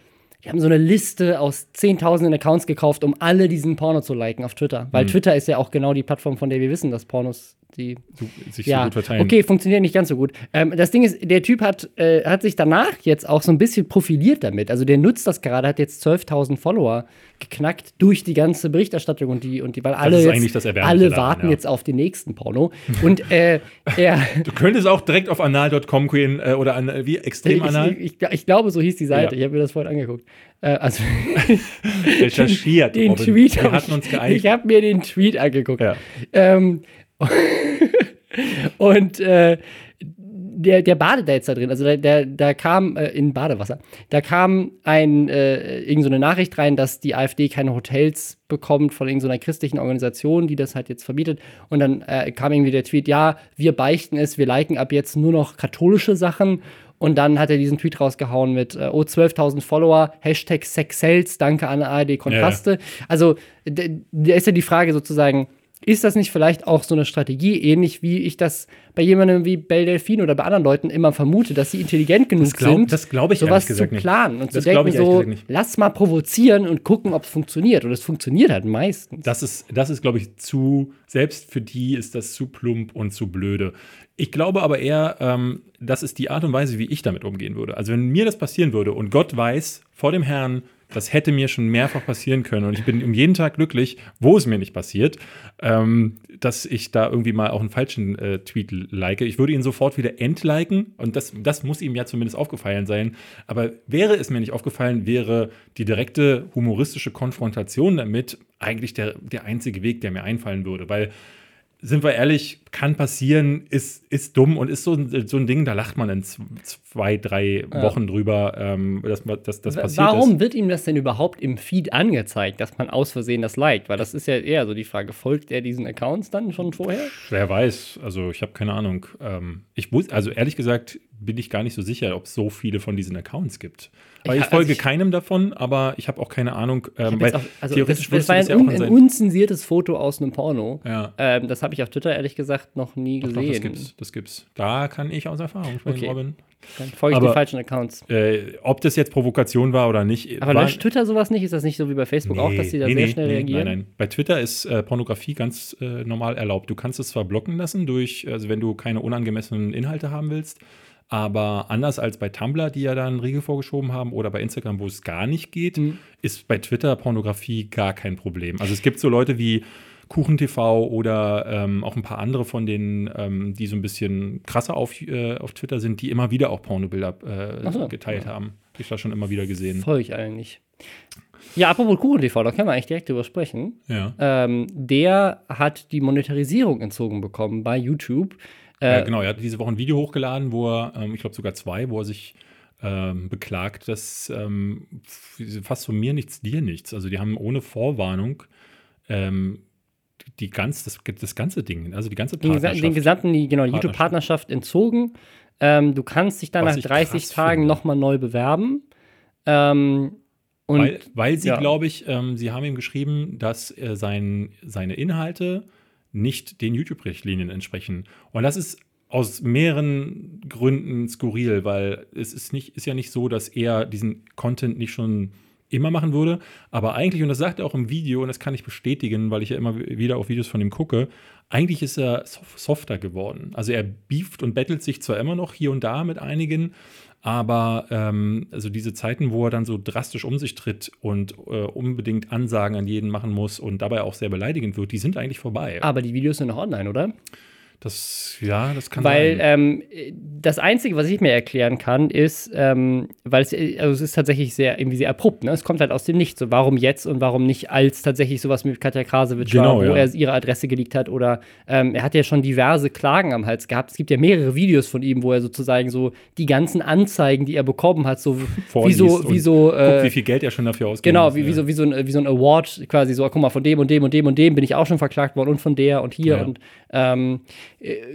die haben so eine Liste aus zehntausenden Accounts gekauft, um alle diesen Porno zu liken auf Twitter. Weil Twitter ist ja auch genau die Plattform, von der wir wissen, dass Pornos die sich ja, so gut verteilen. okay, funktioniert nicht ganz so gut. Ähm, das Ding ist, der Typ hat, äh, hat sich danach jetzt auch so ein bisschen profiliert damit. Also der nutzt das gerade, hat jetzt 12.000 Follower geknackt durch die ganze Berichterstattung und die, und die weil alle, jetzt, alle warten ja. jetzt auf den nächsten Porno. Und äh, er. Du könntest auch direkt auf anal.com gehen äh, oder an, wie extrem anal. Ich, ich, ich glaube, so hieß die Seite. Ja. Ich habe mir das vorhin angeguckt. Äh, also recherchiert. den Robin. Tweet. Wir hatten ich- uns geeinigt. Ich habe mir den Tweet angeguckt. Ja. Ähm, und äh, der, der badet da jetzt da drin. Also der, der, da kam äh, in Badewasser. Da kam ein, äh, irgend so eine Nachricht rein, dass die AfD keine Hotels bekommt von irgendeiner christlichen Organisation, die das halt jetzt verbietet. Und dann äh, kam irgendwie der Tweet, ja, wir beichten es, wir liken ab jetzt nur noch katholische Sachen. Und dann hat er diesen Tweet rausgehauen mit, äh, oh, 12.000 Follower, Hashtag Sexcells, danke an ARD Kontraste. Also, d- da ist ja die Frage sozusagen, ist das nicht vielleicht auch so eine Strategie, ähnlich wie ich das bei jemandem wie Belle Delphine oder bei anderen Leuten immer vermute, dass sie intelligent genug glaub- sind, das ich sowas zu gesagt nicht. planen und Das zu denken so, lass mal provozieren und gucken, ob es funktioniert. Und es funktioniert halt meistens. Das ist, das ist, glaube ich, zu, selbst für die ist das zu plump und zu blöde. Ich glaube aber eher, ähm, das ist die Art und Weise, wie ich damit umgehen würde. Also, wenn mir das passieren würde und Gott weiß vor dem Herrn, das hätte mir schon mehrfach passieren können und ich bin um jeden Tag glücklich, wo es mir nicht passiert, ähm, dass ich da irgendwie mal auch einen falschen äh, Tweet like. Ich würde ihn sofort wieder entliken und das, das muss ihm ja zumindest aufgefallen sein. Aber wäre es mir nicht aufgefallen, wäre die direkte humoristische Konfrontation damit eigentlich der, der einzige Weg, der mir einfallen würde, weil sind wir ehrlich, kann passieren, ist, ist dumm und ist so, ein- so ein Ding, da lacht man in zwei, drei Wochen drüber, ähm, dass dass das passiert Warum ist. wird ihm das denn überhaupt im Feed angezeigt, dass man aus Versehen das liked? Weil das ist ja eher so die Frage, folgt er diesen Accounts dann schon vorher? Wer weiß, also ich habe keine Ahnung. Ähm, ich wusste, also ehrlich gesagt, bin ich gar nicht so sicher, ob es so viele von diesen Accounts gibt. Weil Ja, ich folge also ich- keinem davon, aber ich habe auch keine Ahnung, ähm, weil auch- also theoretisch das, das war ein, ja auch ein unzensiertes Foto aus einem Porno. Ja. Ähm, das habe ich auf Twitter ehrlich gesagt noch nie Doch, gesehen. das gibt's, das gibt's. Da kann ich aus Erfahrung sprechen, Okay. Robin. Dann folge ich Aber- den falschen Accounts. Äh, ob das jetzt Provokation war oder nicht. Aber löscht Twitter sowas nicht? Ist das nicht so wie bei Facebook auch, dass die da sehr schnell reagieren? Nein, nein. Bei Twitter ist äh, Pornografie ganz äh, normal erlaubt. Du kannst es zwar blocken lassen, durch, also wenn du keine unangemessenen Inhalte haben willst, aber anders als bei Tumblr, die ja da einen Riegel vorgeschoben haben, oder bei Instagram, wo es gar nicht geht, Mhm. ist bei Twitter Pornografie gar kein Problem. Also es gibt so Leute wie KuchenTV oder ähm, auch ein paar andere von denen, ähm, die so ein bisschen krasser auf, äh, auf Twitter sind, die immer wieder auch Pornobilder äh, so. geteilt haben. Ich das schon immer wieder gesehen. Folge ich nicht. Ja, apropos KuchenTV, da können wir eigentlich direkt drüber sprechen. Ja. Ähm, der hat die Monetarisierung entzogen bekommen bei YouTube. Ja, Äh, genau, er hat diese Woche ein Video hochgeladen, wo er, ähm, ich glaube sogar zwei, wo er sich ähm, beklagt, dass ähm, fast von mir nichts, dir nichts. Also die haben ohne Vorwarnung ähm, die ganz, das, das ganze Ding, also die ganze Partnerschaft. den gesamten, die, genau, die Partnerschaft. YouTube-Partnerschaft entzogen. Ähm, du kannst dich dann Was nach ich 30 krass Tagen nochmal neu bewerben. Ähm, und weil, weil sie, ja. glaube ich, ähm, sie haben ihm geschrieben, dass äh, sein, seine Inhalte nicht den YouTube-Richtlinien entsprechen. Und das ist aus mehreren Gründen skurril, weil es ist, nicht, ist ja nicht so, dass er diesen Content nicht schon immer machen würde. Aber eigentlich, und das sagt er auch im Video, und das kann ich bestätigen, weil ich ja immer wieder auf Videos von ihm gucke, eigentlich ist er softer geworden. Also er beeft und bettelt sich zwar immer noch hier und da mit einigen, aber ähm, also diese Zeiten, wo er dann so drastisch um sich tritt und äh, unbedingt Ansagen an jeden machen muss und dabei auch sehr beleidigend wird, die sind eigentlich vorbei. Aber die Videos sind noch online, oder? Das, ja, das kann weil. Ähm, das Einzige, was ich mir erklären kann, ist, ähm, weil es, also es ist tatsächlich sehr, irgendwie sehr abrupt, ne? Es kommt halt aus dem Nichts. So, warum jetzt und warum nicht als tatsächlich sowas mit Katja Krasowitsch Genau, war, wo ja. er ihre Adresse geleakt hat oder ähm, er hat ja schon diverse Klagen am Hals gehabt. Es gibt ja mehrere Videos von ihm, wo er sozusagen so die ganzen Anzeigen, die er bekommen hat, so wie Vorliest so, und wie so, äh, wie viel Geld er schon dafür ausgegeben Genau, hat. wie, wie, Ja. so, wie, so ein, wie so ein Award quasi so, guck mal, von dem und dem und dem und dem bin ich auch schon verklagt worden und von der und hier Ja. und ähm, äh,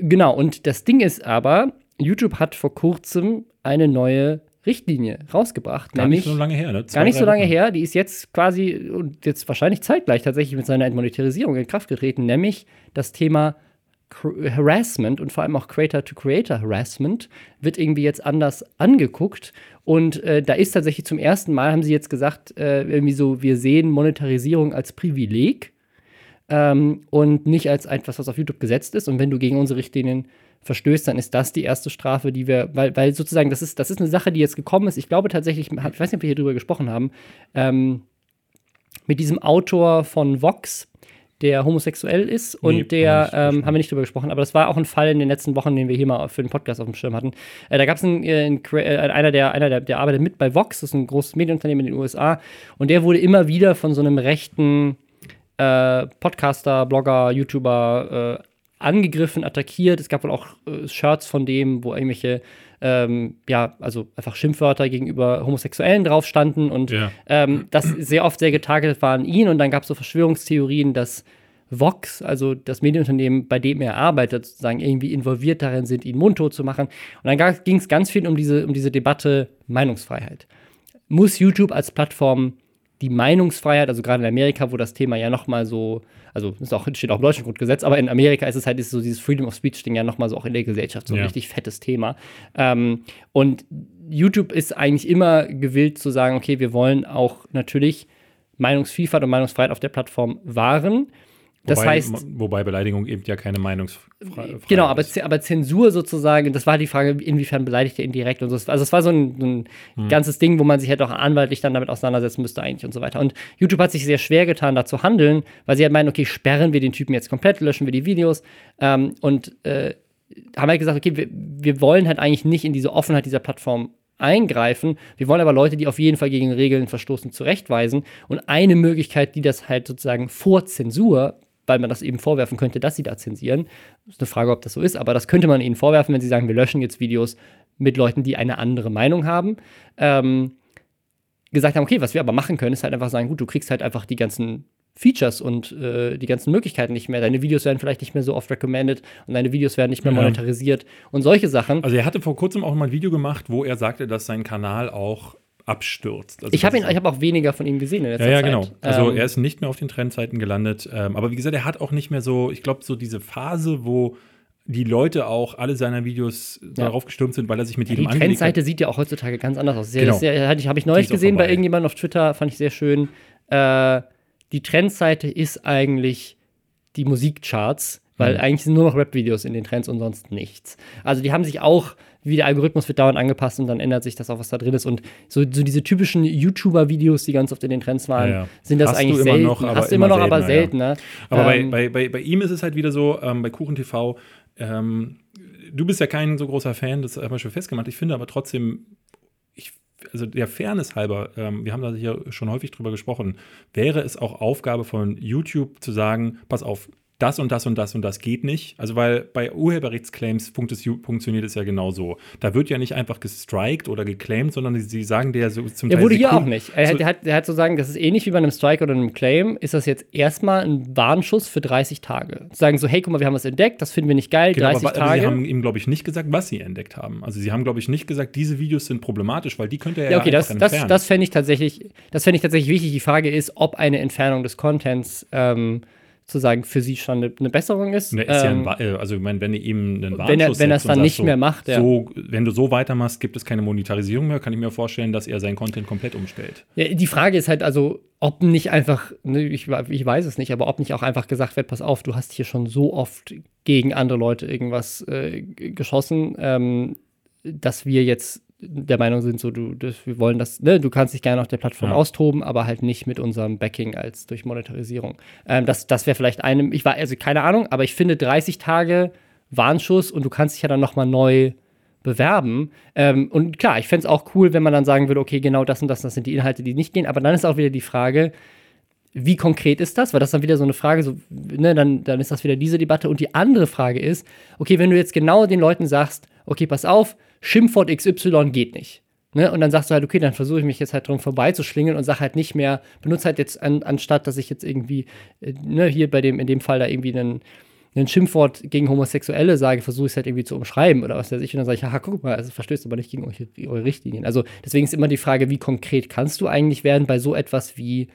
genau. Und das Ding ist aber, YouTube hat vor kurzem eine neue Richtlinie rausgebracht, Gar nämlich nicht so lange her, ne? Zwei, gar nicht so lange Wochen. her. Die ist jetzt quasi und jetzt wahrscheinlich zeitgleich tatsächlich mit seiner Entmonetarisierung in Kraft getreten, nämlich das Thema Harassment und vor allem auch Creator-to-Creator-Harassment wird irgendwie jetzt anders angeguckt. Und äh, da ist tatsächlich zum ersten Mal, haben sie jetzt gesagt, äh, irgendwie so, wir sehen Monetarisierung als Privileg ähm, und nicht als etwas, was auf YouTube gesetzt ist. Und wenn du gegen unsere Richtlinien verstößt, dann ist das die erste Strafe, die wir, weil, weil sozusagen, das ist, das ist eine Sache, die jetzt gekommen ist. Ich glaube tatsächlich, ich weiß nicht, ob wir hier drüber gesprochen haben, ähm, mit diesem Autor von Vox, der homosexuell ist und Nee, der, haben wir nicht ähm, haben wir nicht drüber gesprochen, aber das war auch ein Fall in den letzten Wochen, den wir hier mal für den Podcast auf dem Schirm hatten. Äh, da gab es einen, äh, einen, äh, einer, der, einer der, der arbeitet mit bei Vox, das ist ein großes Medienunternehmen in den USA und der wurde immer wieder von so einem rechten äh, Podcaster, Blogger, YouTuber äh, angegriffen, attackiert. Es gab wohl auch äh, Shirts von dem, wo irgendwelche, ähm, ja, also einfach Schimpfwörter gegenüber Homosexuellen drauf standen und Ja. ähm, das sehr oft sehr getargetet war an ihn. Und dann gab es so Verschwörungstheorien, dass Vox, also das Medienunternehmen, bei dem er arbeitet, sozusagen irgendwie involviert darin sind, ihn mundtot zu machen. Und dann ging es ganz viel um diese, um diese Debatte Meinungsfreiheit. Muss YouTube als Plattform die Meinungsfreiheit, also gerade in Amerika, wo das Thema ja noch mal so, also ist auch, steht auch im deutschen Grundgesetz, aber in Amerika ist es halt ist so dieses Freedom of Speech-Ding ja noch mal so auch in der Gesellschaft so ein Ja. richtig fettes Thema. Ähm, und YouTube ist eigentlich immer gewillt zu sagen, okay, wir wollen auch natürlich Meinungsvielfalt und Meinungsfreiheit auf der Plattform wahren. Das wobei, heißt, Wobei Beleidigung eben ja keine Meinungsfreiheit Genau, aber, Z- aber Zensur sozusagen, das war die Frage, inwiefern beleidigt er ihn direkt und so. Also es war so ein, ein Hm. ganzes Ding, wo man sich halt auch anwaltlich dann damit auseinandersetzen müsste eigentlich und so weiter. Und YouTube hat sich sehr schwer getan, da zu handeln, weil sie halt meinen, okay, sperren wir den Typen jetzt komplett, löschen wir die Videos ähm, und äh, haben halt gesagt, okay, wir, wir wollen halt eigentlich nicht in diese Offenheit dieser Plattform eingreifen. Wir wollen aber Leute, die auf jeden Fall gegen Regeln verstoßen, zurechtweisen. Und eine Möglichkeit, die das halt sozusagen vor Zensur, weil man das eben vorwerfen könnte, dass sie da zensieren, ist eine Frage, ob das so ist, aber das könnte man ihnen vorwerfen, wenn sie sagen, wir löschen jetzt Videos mit Leuten, die eine andere Meinung haben. Ähm, gesagt haben, okay, was wir aber machen können, ist halt einfach sagen, gut, du kriegst halt einfach die ganzen Features und äh, die ganzen Möglichkeiten nicht mehr. Deine Videos werden vielleicht nicht mehr so oft recommended und deine Videos werden nicht mehr Ja. monetarisiert und solche Sachen. Also er hatte vor kurzem auch mal ein Video gemacht, wo er sagte, dass sein Kanal auch abstürzt. Also ich habe habe auch weniger von ihm gesehen in Ja, letzter ja, Zeit. genau. Also Ähm, er ist nicht mehr auf den Trendseiten gelandet. Ähm, aber wie gesagt, er hat auch nicht mehr so, ich glaube, so diese Phase, wo die Leute auch alle seiner Videos darauf gestürmt sind, weil er sich mit jedem die. Trendseite sieht ja auch heutzutage ganz anders aus. Genau. habe ich neulich gesehen bei irgendjemandem auf Twitter, fand ich sehr schön. Äh, die Trendseite ist eigentlich die Musikcharts, weil Mhm. eigentlich sind nur noch Rap-Videos in den Trends und sonst nichts. Also die haben sich auch, wie der Algorithmus wird dauernd angepasst und dann ändert sich das auch, was da drin ist. Und so, so diese typischen YouTuber-Videos, die ganz oft in den Trends waren, Ja, sind das eigentlich immer selten. noch, Hast du immer noch, aber seltener. Aber Ähm, bei, bei, bei, ihm ist es halt wieder so, ähm, bei Kuchen TV, ähm, du bist ja kein so großer Fan, das haben wir schon festgemacht. Ich finde aber trotzdem, ich, also der Fairness halber, ähm, wir haben da hier schon häufig drüber gesprochen, wäre es auch Aufgabe von YouTube zu sagen, pass auf, das und das und das und das geht nicht. Also, weil bei Urheberrechtsclaims funktioniert es ja genau so. Da wird ja nicht einfach gestrikt oder geclaimed, sondern sie, sagen der so zum Der wurde hier auch nicht. Er, So- der, hat, der hat so sagen, das ist ähnlich wie bei einem Strike oder einem Claim, ist das jetzt erstmal ein Warnschuss für 30 Tage. Zu Sagen so, hey, guck mal, wir haben was entdeckt, das finden wir nicht geil, Genau, 30 aber, Tage. sie haben ihm, glaube ich, nicht gesagt, was sie entdeckt haben. Also sie haben, glaube ich, nicht gesagt, diese Videos sind problematisch, weil die könnte er ja, okay, ja das, einfach das, entfernen. das fände ich tatsächlich, das fände ich tatsächlich wichtig. Die Frage ist, ob eine Entfernung des Contents ähm, sozusagen für sie schon eine, eine Besserung ist. Ne, ist ähm, ja ein, also ich meine, wenn du ihm einen Warnschuss wenn er, wenn er es dann nicht so, mehr macht, ja. so, wenn du so weitermachst, gibt es keine Monetarisierung mehr, kann ich mir vorstellen, dass er seinen Content komplett umstellt. Ja, die Frage ist halt also, ob nicht einfach, ne, ich, ich weiß es nicht, aber ob nicht auch einfach gesagt wird, pass auf, du hast hier schon so oft gegen andere Leute irgendwas äh, geschossen, ähm, dass wir jetzt der Meinung sind, so du, das, wir wollen das, ne, du kannst dich gerne auf der Plattform ja. austoben, aber halt nicht mit unserem Backing als durch Monetarisierung. Ähm, das das wäre vielleicht einem, ich war, also keine Ahnung, aber ich finde 30 Tage Warnschuss und du kannst dich ja dann nochmal neu bewerben. Ähm, und klar, ich fände es auch cool, wenn man dann sagen würde, okay, genau das und das, das sind die Inhalte, die nicht gehen, aber dann ist auch wieder die Frage, wie konkret ist das? Weil das dann wieder so eine Frage, so, ne, dann, dann ist das wieder diese Debatte. Und die andere Frage ist, okay, wenn du jetzt genau den Leuten sagst, okay, pass auf, Schimpfwort XY geht nicht. Ne? Und dann sagst du halt, okay, dann versuche ich mich jetzt halt drum vorbeizuschlingen und sag halt nicht mehr, benutze halt jetzt an, anstatt, dass ich jetzt irgendwie, äh, ne, hier bei dem, in dem Fall da irgendwie einen, ein Schimpfwort gegen Homosexuelle sage, versuche ich es halt irgendwie zu umschreiben oder was weiß ich. Und dann sage ich, haha, guck mal, also verstößt aber nicht gegen euch, eure Richtlinien. Also deswegen ist immer die Frage, wie konkret kannst du eigentlich werden bei so etwas wie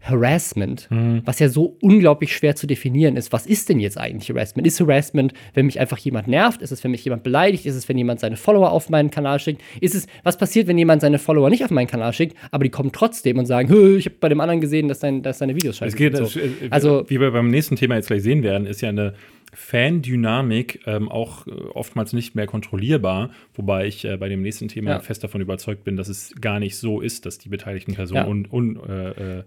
Harassment, mhm. was ja so unglaublich schwer zu definieren ist. Was ist denn jetzt eigentlich Harassment? Ist Harassment, wenn mich einfach jemand nervt? Ist es, wenn mich jemand beleidigt? Ist es, wenn jemand seine Follower auf meinen Kanal schickt? Ist es, was passiert, wenn jemand seine Follower nicht auf meinen Kanal schickt, aber die kommen trotzdem und sagen, ich habe bei dem anderen gesehen, dass, dein, dass deine Videos scheiße sind. So. Also, wie wir beim nächsten Thema jetzt gleich sehen werden, ist ja eine Fan-Dynamik ähm, auch äh, oftmals nicht mehr kontrollierbar, wobei ich äh, bei dem nächsten Thema ja. fest davon überzeugt bin, dass es gar nicht so ist, dass die beteiligten Personen ja. un, un, äh, äh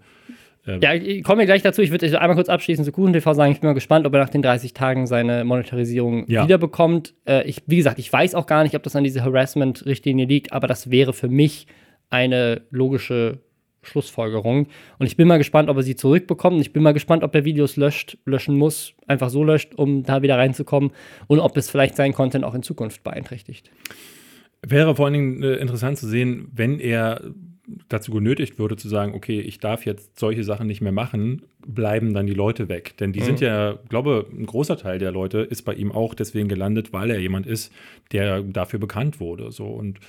ähm. Ja, ich komme gleich dazu. Ich würde einmal kurz abschließend zu KuchenTV sagen, ich bin mal gespannt, ob er nach den 30 Tagen seine Monetarisierung ja. wiederbekommt. Äh, ich, wie gesagt, ich weiß auch gar nicht, ob das an diese Harassment-Richtlinie liegt, aber das wäre für mich eine logische Schlussfolgerung. Und ich bin mal gespannt, ob er sie zurückbekommt. Ich bin mal gespannt, ob er Videos löscht, löschen muss, einfach so löscht, um da wieder reinzukommen und ob es vielleicht seinen Content auch in Zukunft beeinträchtigt. Wäre vor allen Dingen äh, interessant zu sehen, wenn er dazu genötigt würde zu sagen, okay, ich darf jetzt solche Sachen nicht mehr machen, bleiben dann die Leute weg. Denn die mhm. sind ja, glaube ein großer Teil der Leute ist bei ihm auch deswegen gelandet, weil er jemand ist, der dafür bekannt wurde. So und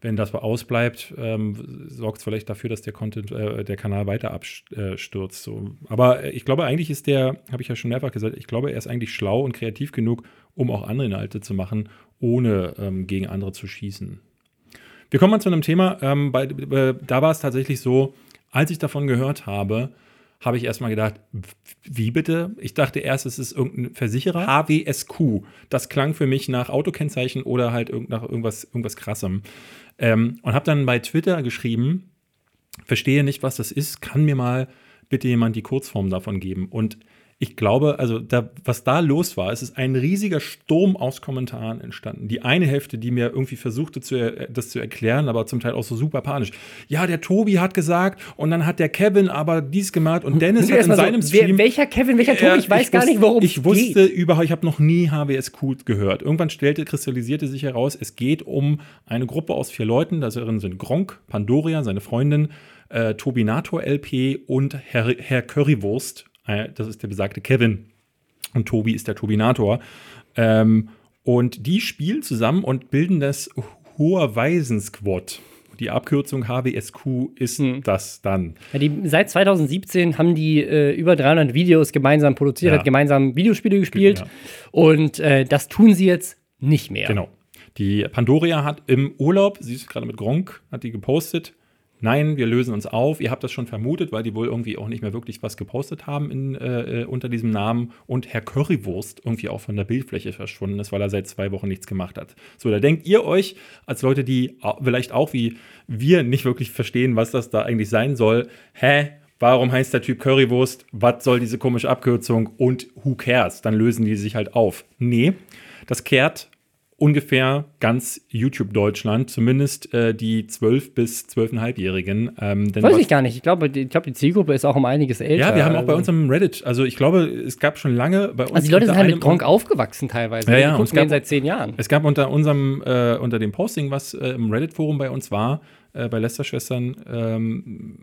wenn das ausbleibt, ähm, sorgt es vielleicht dafür, dass der Content, äh, der Kanal weiter abstürzt. So. Aber ich glaube, eigentlich ist der, habe ich ja schon mehrfach gesagt, ich glaube, er ist eigentlich schlau und kreativ genug, um auch andere Inhalte zu machen, ohne ähm, gegen andere zu schießen. Wir kommen mal zu einem Thema, ähm, bei, äh, da war es tatsächlich so, als ich davon gehört habe, habe ich erstmal gedacht, wie bitte? Ich dachte erst, es ist irgendein Versicherer. HWSQ. Das klang für mich nach Autokennzeichen oder halt nach irgendwas, irgendwas krassem. Ähm, und habe dann bei Twitter geschrieben, verstehe nicht, was das ist, kann mir mal bitte jemand die Kurzform davon geben. Und ich glaube, also da, was da los war, es ist ein riesiger Sturm aus Kommentaren entstanden. Die eine Hälfte, die mir irgendwie versuchte, zu, das zu erklären, aber zum Teil auch so super panisch. Ja, der Tobi hat gesagt und dann hat der Kevin aber dies gemacht und Dennis hat in seinem so, Stream. Welcher Kevin, welcher Tobi? Ich weiß ich gar wusste, nicht, worum es geht. Ich wusste überhaupt, ich habe noch nie HWSQ gehört. Irgendwann stellte, kristallisierte sich heraus, es geht um eine Gruppe aus vier Leuten. Da sind Gronk, Pandoria, seine Freundin, äh, Tobinator LP und Herr, Herr Currywurst äh, das ist der besagte Kevin. Und Tobi ist der Tobinator. Ähm, und die spielen zusammen und bilden das Huawei-Squad. Die Abkürzung HWSQ ist hm. das dann. Ja, die, seit 2017 haben die äh, über 300 Videos gemeinsam produziert, ja. gemeinsam Videospiele gespielt. Ja. Und äh, das tun sie jetzt nicht mehr. Genau. Die Pandoria hat im Urlaub, sie ist gerade mit Gronk, hat die gepostet, nein, wir lösen uns auf. Ihr habt das schon vermutet, weil die wohl irgendwie auch nicht mehr wirklich was gepostet haben in, äh, äh, unter diesem Namen und Herr Currywurst irgendwie auch von der Bildfläche verschwunden ist, weil er seit zwei Wochen nichts gemacht hat. So, da denkt ihr euch als Leute, die vielleicht auch wie wir nicht wirklich verstehen, was das da eigentlich sein soll, hä? Warum heißt der Typ Currywurst? Was soll diese komische Abkürzung? Und who cares? Dann lösen die sich halt auf. Nee, das kehrt ungefähr ganz YouTube-Deutschland, zumindest äh, die 12- bis 12,5-Jährigen. Ähm, Weiß ich gar nicht. Ich glaube, die, ich glaube, die Zielgruppe ist auch um einiges älter. Ja, wir haben auch bei uns im Reddit, also ich glaube, es gab schon lange bei uns. Also die Leute sind halt mit Gronk aufgewachsen teilweise. Ja, ja, die gucken gab, seit zehn Jahren. Es gab unter unserem, äh, unter dem Posting, was äh, im Reddit-Forum bei uns war, äh, bei Lester-Schwestern ähm,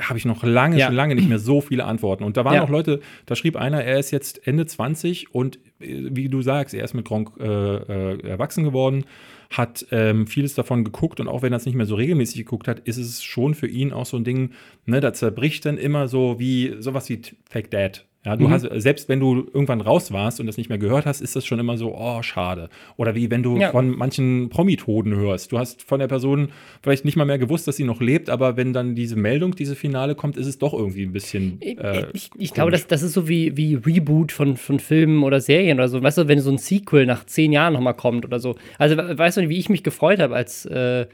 habe ich noch lange, ja. schon lange nicht mehr so viele Antworten. Und da waren ja. auch Leute, da schrieb einer, er ist jetzt Ende 20 und wie du sagst, er ist mit Gronk äh, äh, erwachsen geworden, hat ähm, vieles davon geguckt und auch wenn er es nicht mehr so regelmäßig geguckt hat, ist es schon für ihn auch so ein Ding, ne, da zerbricht dann immer so wie sowas wie Fake Dad. Ja, du mhm. hast, selbst wenn du irgendwann raus warst und das nicht mehr gehört hast, ist das schon immer so, oh, schade. Oder wie wenn du ja. von manchen Promitoden hörst. Du hast von der Person vielleicht nicht mal mehr gewusst, dass sie noch lebt, aber wenn dann diese Meldung, diese Finale kommt, ist es doch irgendwie ein bisschen. Äh, ich, ich glaube, das, das ist so wie, wie Reboot von, von Filmen oder Serien oder so. Weißt du, wenn so ein Sequel nach zehn Jahren nochmal kommt oder so. Also, weißt du, wie ich mich gefreut habe, als. Äh,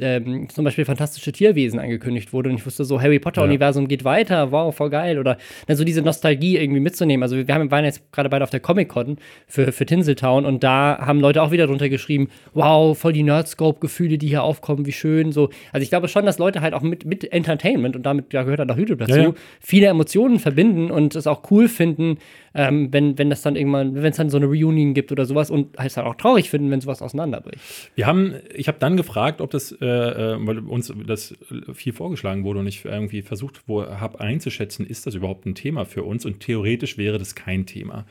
ähm, zum Beispiel Fantastische Tierwesen angekündigt wurde und ich wusste so, Harry Potter-Universum ja. geht weiter, wow, voll geil. Oder also diese Nostalgie irgendwie mitzunehmen. Also wir haben, waren jetzt gerade beide auf der Comic-Con für, für Tinseltown und da haben Leute auch wieder drunter geschrieben, wow, voll die Nerdscope-Gefühle, die hier aufkommen, wie schön. So. Also ich glaube schon, dass Leute halt auch mit, mit Entertainment und damit ja, gehört dann auch YouTube dazu, ja, viele Emotionen verbinden und es auch cool finden, ähm, wenn, wenn das dann irgendwann, wenn es dann so eine Reunion gibt oder sowas und heißt dann auch traurig finden, wenn sowas auseinanderbricht. Wir haben, ich habe dann gefragt, ob das, äh, äh, weil uns das viel vorgeschlagen wurde und ich irgendwie versucht habe einzuschätzen, ist das überhaupt ein Thema für uns und theoretisch wäre das kein Thema.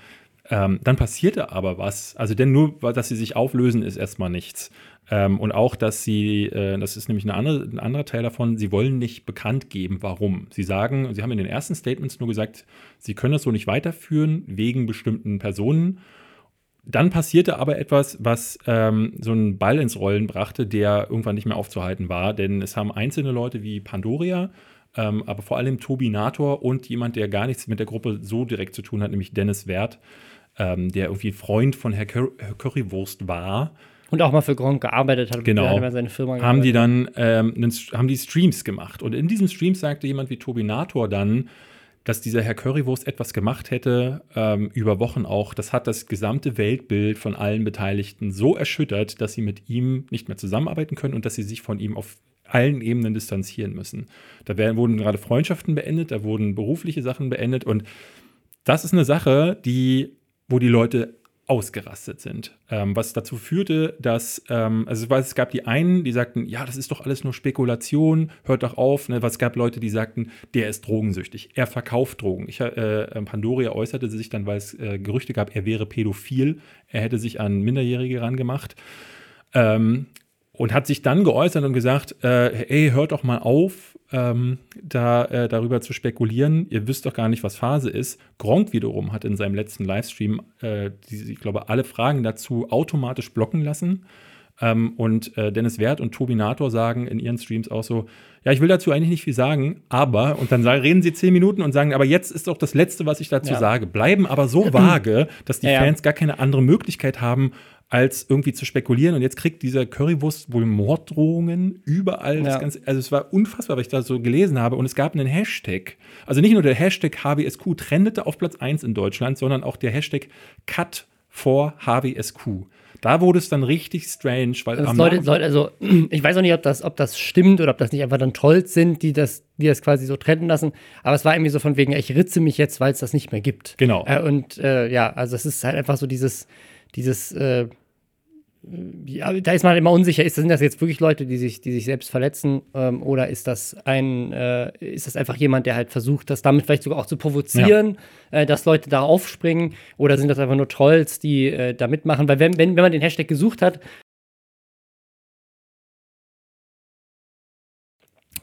Ähm, dann passierte aber was. Also denn nur, dass sie sich auflösen, ist erstmal nichts. Ähm, und auch, dass sie, äh, das ist nämlich andere, ein anderer Teil davon, sie wollen nicht bekannt geben, warum. Sie sagen, sie haben in den ersten Statements nur gesagt, sie können das so nicht weiterführen wegen bestimmten Personen. Dann passierte aber etwas, was ähm, so einen Ball ins Rollen brachte, der irgendwann nicht mehr aufzuhalten war, denn es haben einzelne Leute wie Pandoria, ähm, aber vor allem Tobinator und jemand, der gar nichts mit der Gruppe so direkt zu tun hat, nämlich Dennis Wert, ähm, der irgendwie Freund von Herr, Cur Herr Currywurst war, und auch mal für Gronk gearbeitet hat. Genau. Hat seine Firma haben die dann ähm, haben die Streams gemacht. Und in diesen Streams sagte jemand wie Tobinator dann, dass dieser Herr Currywurst etwas gemacht hätte, ähm, über Wochen auch. Das hat das gesamte Weltbild von allen Beteiligten so erschüttert, dass sie mit ihm nicht mehr zusammenarbeiten können und dass sie sich von ihm auf allen Ebenen distanzieren müssen. Da werden, wurden gerade Freundschaften beendet, da wurden berufliche Sachen beendet und das ist eine Sache, die, wo die Leute ausgerastet sind. Ähm, was dazu führte, dass, ähm, also es gab die einen, die sagten, ja, das ist doch alles nur Spekulation, hört doch auf. Ne? Was gab Leute, die sagten, der ist drogensüchtig, er verkauft Drogen. Ich, äh, ähm, Pandoria äußerte sich dann, weil es äh, Gerüchte gab, er wäre pädophil, er hätte sich an Minderjährige rangemacht. Ähm, und hat sich dann geäußert und gesagt, äh, ey, hört doch mal auf, ähm, da, äh, darüber zu spekulieren. Ihr wisst doch gar nicht, was Phase ist. Gronk wiederum hat in seinem letzten Livestream, äh, die, ich glaube, alle Fragen dazu automatisch blocken lassen. Ähm, und äh, Dennis Wert und Tobinator sagen in ihren Streams auch so, ja, ich will dazu eigentlich nicht viel sagen, aber, und dann reden sie zehn Minuten und sagen, aber jetzt ist doch das Letzte, was ich dazu ja. sage. Bleiben aber so vage, dass die ja, Fans gar keine andere Möglichkeit haben, als irgendwie zu spekulieren. Und jetzt kriegt dieser Currywurst wohl Morddrohungen überall. Ja. Ganze, also es war unfassbar, was ich da so gelesen habe. Und es gab einen Hashtag. Also nicht nur der Hashtag HWSQ trendete auf Platz 1 in Deutschland, sondern auch der Hashtag Cut for HWSQ. Da wurde es dann richtig strange, weil also, Leute, Leute, also ich weiß auch nicht, ob das, ob das stimmt oder ob das nicht einfach dann Trolls sind, die das, die das quasi so trennen lassen. Aber es war irgendwie so von wegen, ich ritze mich jetzt, weil es das nicht mehr gibt. Genau. Äh, und äh, ja, also es ist halt einfach so dieses, dieses äh, ja, da ist man immer unsicher, ist, sind das jetzt wirklich Leute, die sich, die sich selbst verletzen ähm, oder ist das ein, äh, ist das einfach jemand, der halt versucht, das damit vielleicht sogar auch zu provozieren, ja. äh, dass Leute da aufspringen oder sind das einfach nur Trolls, die äh, da mitmachen? Weil wenn, wenn, wenn man den Hashtag gesucht hat,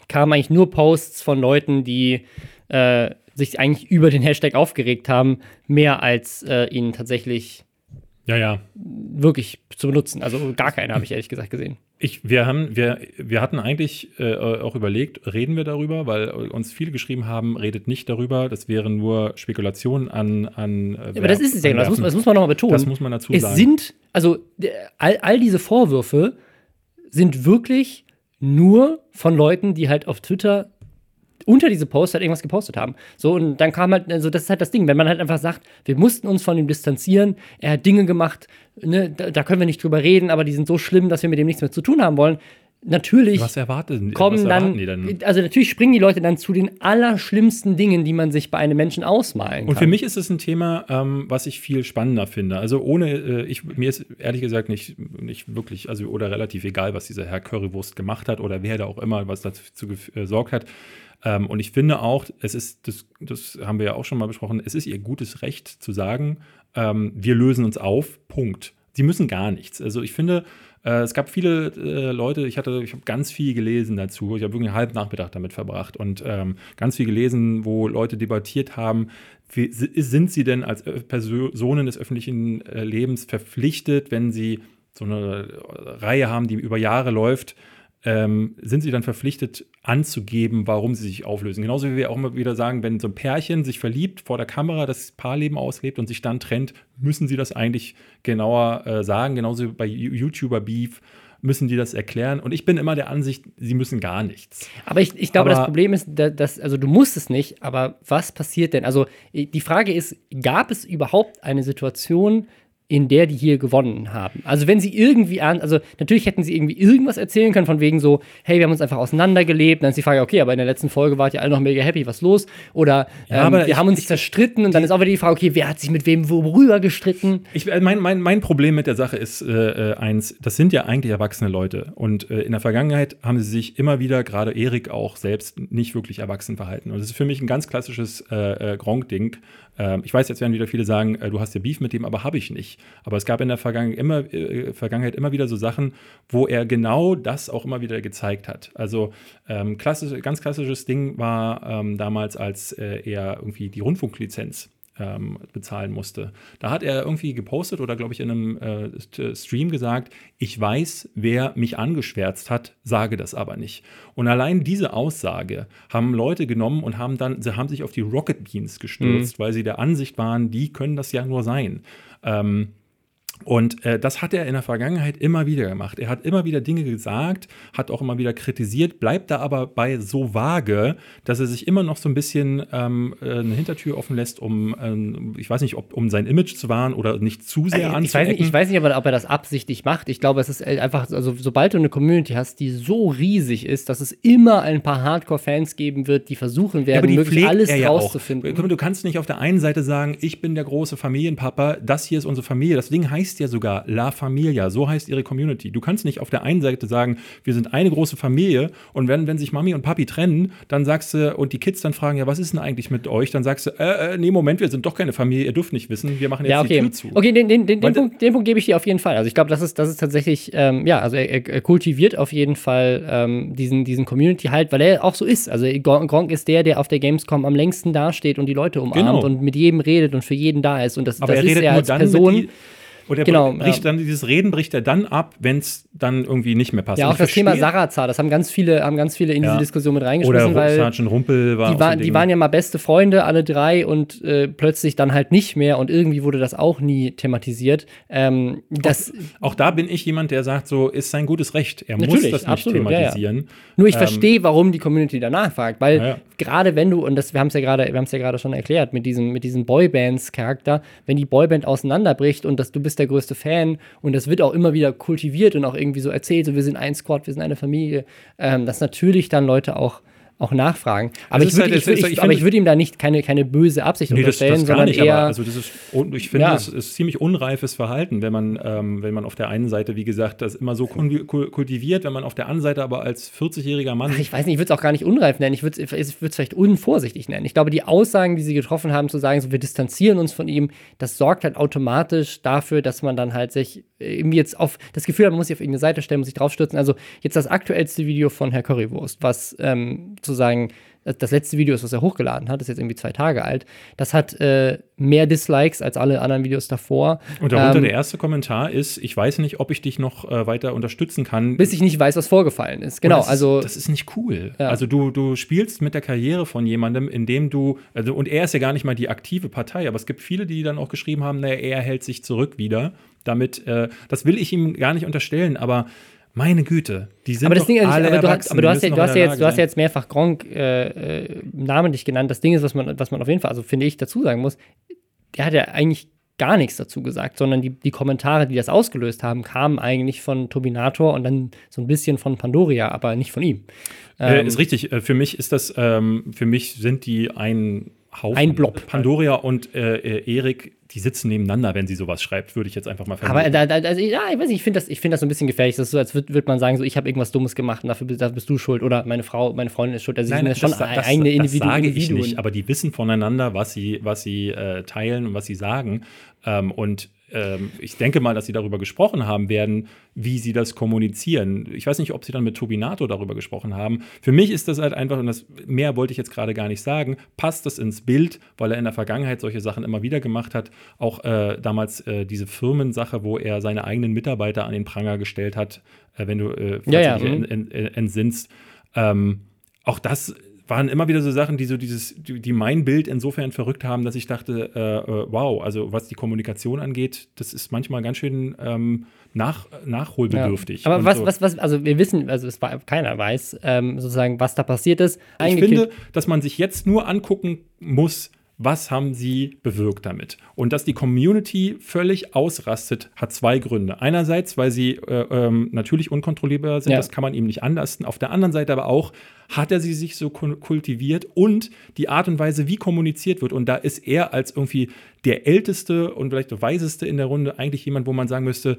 kamen eigentlich nur Posts von Leuten, die äh, sich eigentlich über den Hashtag aufgeregt haben, mehr als äh, ihnen tatsächlich ja, ja. wirklich zu benutzen. Also gar keine habe ich ehrlich gesagt gesehen. Ich, wir, haben, wir, wir hatten eigentlich äh, auch überlegt, reden wir darüber, weil uns viele geschrieben haben, redet nicht darüber, das wären nur Spekulationen an. an äh, Aber das ist es ja, genau. das muss, das muss man nochmal betonen. Das muss man dazu es sagen. Es sind, also all, all diese Vorwürfe sind wirklich nur von Leuten, die halt auf Twitter unter diese Post halt irgendwas gepostet haben. So, und dann kam halt, also das ist halt das Ding, wenn man halt einfach sagt, wir mussten uns von ihm distanzieren, er hat Dinge gemacht, ne, da, da können wir nicht drüber reden, aber die sind so schlimm, dass wir mit dem nichts mehr zu tun haben wollen. Natürlich was erwarten, kommen was dann, dann, also natürlich springen die Leute dann zu den allerschlimmsten Dingen, die man sich bei einem Menschen ausmalen kann. Und für mich ist es ein Thema, ähm, was ich viel spannender finde. Also ohne, äh, ich, mir ist ehrlich gesagt nicht, nicht wirklich, also oder relativ egal, was dieser Herr Currywurst gemacht hat oder wer da auch immer was dazu gesorgt hat. Ähm, und ich finde auch, es ist, das, das haben wir ja auch schon mal besprochen, es ist ihr gutes Recht zu sagen, ähm, wir lösen uns auf, Punkt. Sie müssen gar nichts. Also ich finde, Äh, es gab viele äh, Leute, ich hatte, ich habe ganz viel gelesen dazu. Ich habe wirklich einen halben Nachmittag damit verbracht und ähm, ganz viel gelesen, wo Leute debattiert haben, wie, sind sie denn als Personen des öffentlichen äh, Lebens verpflichtet, wenn sie so eine Reihe haben, die über Jahre läuft, ähm, sind sie dann verpflichtet anzugeben, warum sie sich auflösen. Genauso wie wir auch immer wieder sagen, wenn so ein Pärchen sich verliebt vor der Kamera, das Paarleben auslebt und sich dann trennt, müssen sie das eigentlich genauer äh, sagen. Genauso wie bei YouTuber Beef müssen die das erklären. Und ich bin immer der Ansicht, sie müssen gar nichts. Aber ich, ich glaube, aber das Problem ist, dass, also du musst es nicht, aber was passiert denn? Also die Frage ist, gab es überhaupt eine Situation, in der die hier gewonnen haben. Also wenn sie irgendwie an, also natürlich hätten sie irgendwie irgendwas erzählen können, von wegen so, hey, wir haben uns einfach auseinandergelebt. Dann ist die Frage, okay, aber in der letzten Folge wart ihr alle noch mega happy, was los? Oder ja, ähm, wir ich, haben uns ich, zerstritten und dann ist auch wieder die Frage, okay, wer hat sich mit wem worüber gestritten? Ich, äh, mein, mein, mein Problem mit der Sache ist äh, äh, eins, das sind ja eigentlich erwachsene Leute. Und äh, in der Vergangenheit haben sie sich immer wieder, gerade Erik auch selbst, nicht wirklich erwachsen verhalten. Und das ist für mich ein ganz klassisches äh, äh Gronk-Ding. Ähm, ich weiß, jetzt werden wieder viele sagen, äh, du hast ja Beef mit dem, aber habe ich nicht. Aber es gab in der Vergangen immer, äh, Vergangenheit immer wieder so Sachen, wo er genau das auch immer wieder gezeigt hat. Also ähm, klassisch, ganz klassisches Ding war ähm, damals, als äh, er irgendwie die Rundfunklizenz ähm, bezahlen musste. Da hat er irgendwie gepostet oder, glaube ich, in einem äh, Stream gesagt, ich weiß, wer mich angeschwärzt hat, sage das aber nicht. Und allein diese Aussage haben Leute genommen und haben dann, sie haben sich auf die Rocket Beans gestürzt, mhm. weil sie der Ansicht waren, die können das ja nur sein. Ähm, und äh, das hat er in der Vergangenheit immer wieder gemacht. Er hat immer wieder Dinge gesagt, hat auch immer wieder kritisiert, bleibt da aber bei so vage, dass er sich immer noch so ein bisschen ähm, äh, eine Hintertür offen lässt, um, ähm, ich weiß nicht, ob, um sein Image zu wahren oder nicht zu sehr also, ich weiß nicht, ich weiß nicht, ob er das absichtlich macht. Ich glaube, es ist äh, einfach, also sobald du eine Community hast, die so riesig ist, dass es immer ein paar Hardcore-Fans geben wird, die versuchen werden, ja, möglichst alles ja rauszufinden. Du kannst nicht auf der einen Seite sagen, ich bin der große Familienpapa, das hier ist unsere Familie. Das Ding heißt heißt ja sogar La Familia, so heißt ihre Community. Du kannst nicht auf der einen Seite sagen, wir sind eine große Familie und wenn, wenn sich Mami und Papi trennen, dann sagst du, und die Kids dann fragen, ja, was ist denn eigentlich mit euch? Dann sagst du, äh, äh, nee, Moment, wir sind doch keine Familie, ihr dürft nicht wissen, wir machen jetzt ja, okay. die Tür zu. Okay, den, den, den, den Punkt, den Punkt gebe ich dir auf jeden Fall. Also ich glaube, das ist, das ist tatsächlich, ähm, ja, also er, er, kultiviert auf jeden Fall ähm, diesen, diesen Community-Halt, weil er auch so ist. Also Gronk ist der, der auf der Gamescom am längsten dasteht und die Leute umarmt genau. und mit jedem redet und für jeden da ist. Und das, Aber das er ist er als Person. Und er genau, bricht ja. dann, dieses Reden bricht er dann ab, wenn es dann irgendwie nicht mehr passt. Ja, auch das Thema Sarazar, das haben ganz viele, haben ganz viele in ja. diese Diskussion mit reingeschmissen, Oder weil Sergeant Rumpel war die, war, die waren ja mal beste Freunde, alle drei, und äh, plötzlich dann halt nicht mehr und irgendwie wurde das auch nie thematisiert. Ähm, das, auch, auch, da bin ich jemand, der sagt, so ist sein gutes Recht. Er muss das nicht absolut, thematisieren. Ja, Nur ich ähm, verstehe, warum die Community danach fragt, weil gerade wenn du, und das, wir haben es ja gerade, wir haben es ja gerade schon erklärt, mit diesem, mit diesem Boybands-Charakter, wenn die Boyband auseinanderbricht und dass du bist der größte Fan und das wird auch immer wieder kultiviert und auch irgendwie so erzählt, so wir sind ein Squad, wir sind eine Familie, ähm, dass natürlich dann Leute auch auch nachfragen. Aber ich würde halt, ich, ich, ich würd ihm da nicht keine, keine böse Absicht nee, unterstellen, das, das sondern nicht, eher. also das ist, ich finde, ja. das ist ziemlich unreifes Verhalten, wenn man, ähm, wenn man auf der einen Seite, wie gesagt, das immer so kultiviert, wenn man auf der anderen Seite aber als 40-jähriger Mann. Ach, ich weiß nicht, ich würde es auch gar nicht unreif nennen. Ich würde es vielleicht unvorsichtig nennen. Ich glaube, die Aussagen, die sie getroffen haben, zu sagen, so wir distanzieren uns von ihm, das sorgt halt automatisch dafür, dass man dann halt sich irgendwie jetzt auf das Gefühl hat, man muss sich auf irgendeine Seite stellen, muss sich draufstürzen. Also jetzt das aktuellste Video von Herr Currywurst, was ähm, sozusagen das letzte Video ist, was er hochgeladen hat, ist jetzt irgendwie zwei Tage alt. Das hat äh, mehr Dislikes als alle anderen Videos davor. Und darunter ähm, der erste Kommentar ist: Ich weiß nicht, ob ich dich noch äh, weiter unterstützen kann. Bis ich nicht weiß, was vorgefallen ist. Genau. Das also ist, das ist nicht cool. Ja. Also du, du spielst mit der Karriere von jemandem, indem du also und er ist ja gar nicht mal die aktive Partei, aber es gibt viele, die dann auch geschrieben haben, naja, er hält sich zurück wieder. Damit, äh, das will ich ihm gar nicht unterstellen, aber meine Güte, die sind aber das Ding ist, aber, du hast, aber du hast, ja, du hast ja jetzt, du hast ja jetzt mehrfach Gronk äh, äh, namentlich genannt. Das Ding ist, was man, was man auf jeden Fall, also finde ich, dazu sagen muss, der hat ja eigentlich gar nichts dazu gesagt, sondern die, die Kommentare, die das ausgelöst haben, kamen eigentlich von Tobinator und dann so ein bisschen von Pandoria, aber nicht von ihm. Ähm, äh, ist richtig. Äh, für mich ist das, ähm, für mich sind die ein Haufen. Ein Blob. Pandoria und äh, äh, Erik die sitzen nebeneinander, wenn sie sowas schreibt, würde ich jetzt einfach mal vermuten. Aber da, da, also, ja, ich weiß nicht, ich finde das, find das so ein bisschen gefährlich. Das ist so, als würde würd man sagen, so, ich habe irgendwas Dummes gemacht und dafür bist, dafür bist, du schuld oder meine Frau, meine Freundin ist schuld. Also Nein, das schon das, eigene Individuen. Das sage ich nicht, aber die wissen voneinander, was sie, was sie äh, teilen und was sie sagen. Ähm, und ähm, ich denke mal, dass sie darüber gesprochen haben werden, wie sie das kommunizieren. Ich weiß nicht, ob sie dann mit Tobinato darüber gesprochen haben. Für mich ist das halt einfach, und das mehr wollte ich jetzt gerade gar nicht sagen, passt das ins Bild, weil er in der Vergangenheit solche Sachen immer wieder gemacht hat. Auch äh, damals äh, diese Firmensache, wo er seine eigenen Mitarbeiter an den Pranger gestellt hat, äh, wenn du äh, ja, ja. Mhm. entsinnst. Ähm, auch das waren immer wieder so Sachen, die so dieses, die, die mein Bild insofern verrückt haben, dass ich dachte, äh, äh, wow, also was die Kommunikation angeht, das ist manchmal ganz schön ähm, nach, nachholbedürftig. Ja. Aber was, so. was, was, also wir wissen, also es war, keiner weiß ähm, sozusagen, was da passiert ist. Ich finde, dass man sich jetzt nur angucken muss, was haben sie bewirkt damit? Und dass die Community völlig ausrastet, hat zwei Gründe. Einerseits, weil sie äh, ähm, natürlich unkontrollierbar sind, ja. das kann man ihm nicht anlasten. Auf der anderen Seite aber auch, hat er sie sich so kultiviert und die Art und Weise, wie kommuniziert wird. Und da ist er als irgendwie der Älteste und vielleicht der Weiseste in der Runde eigentlich jemand, wo man sagen müsste,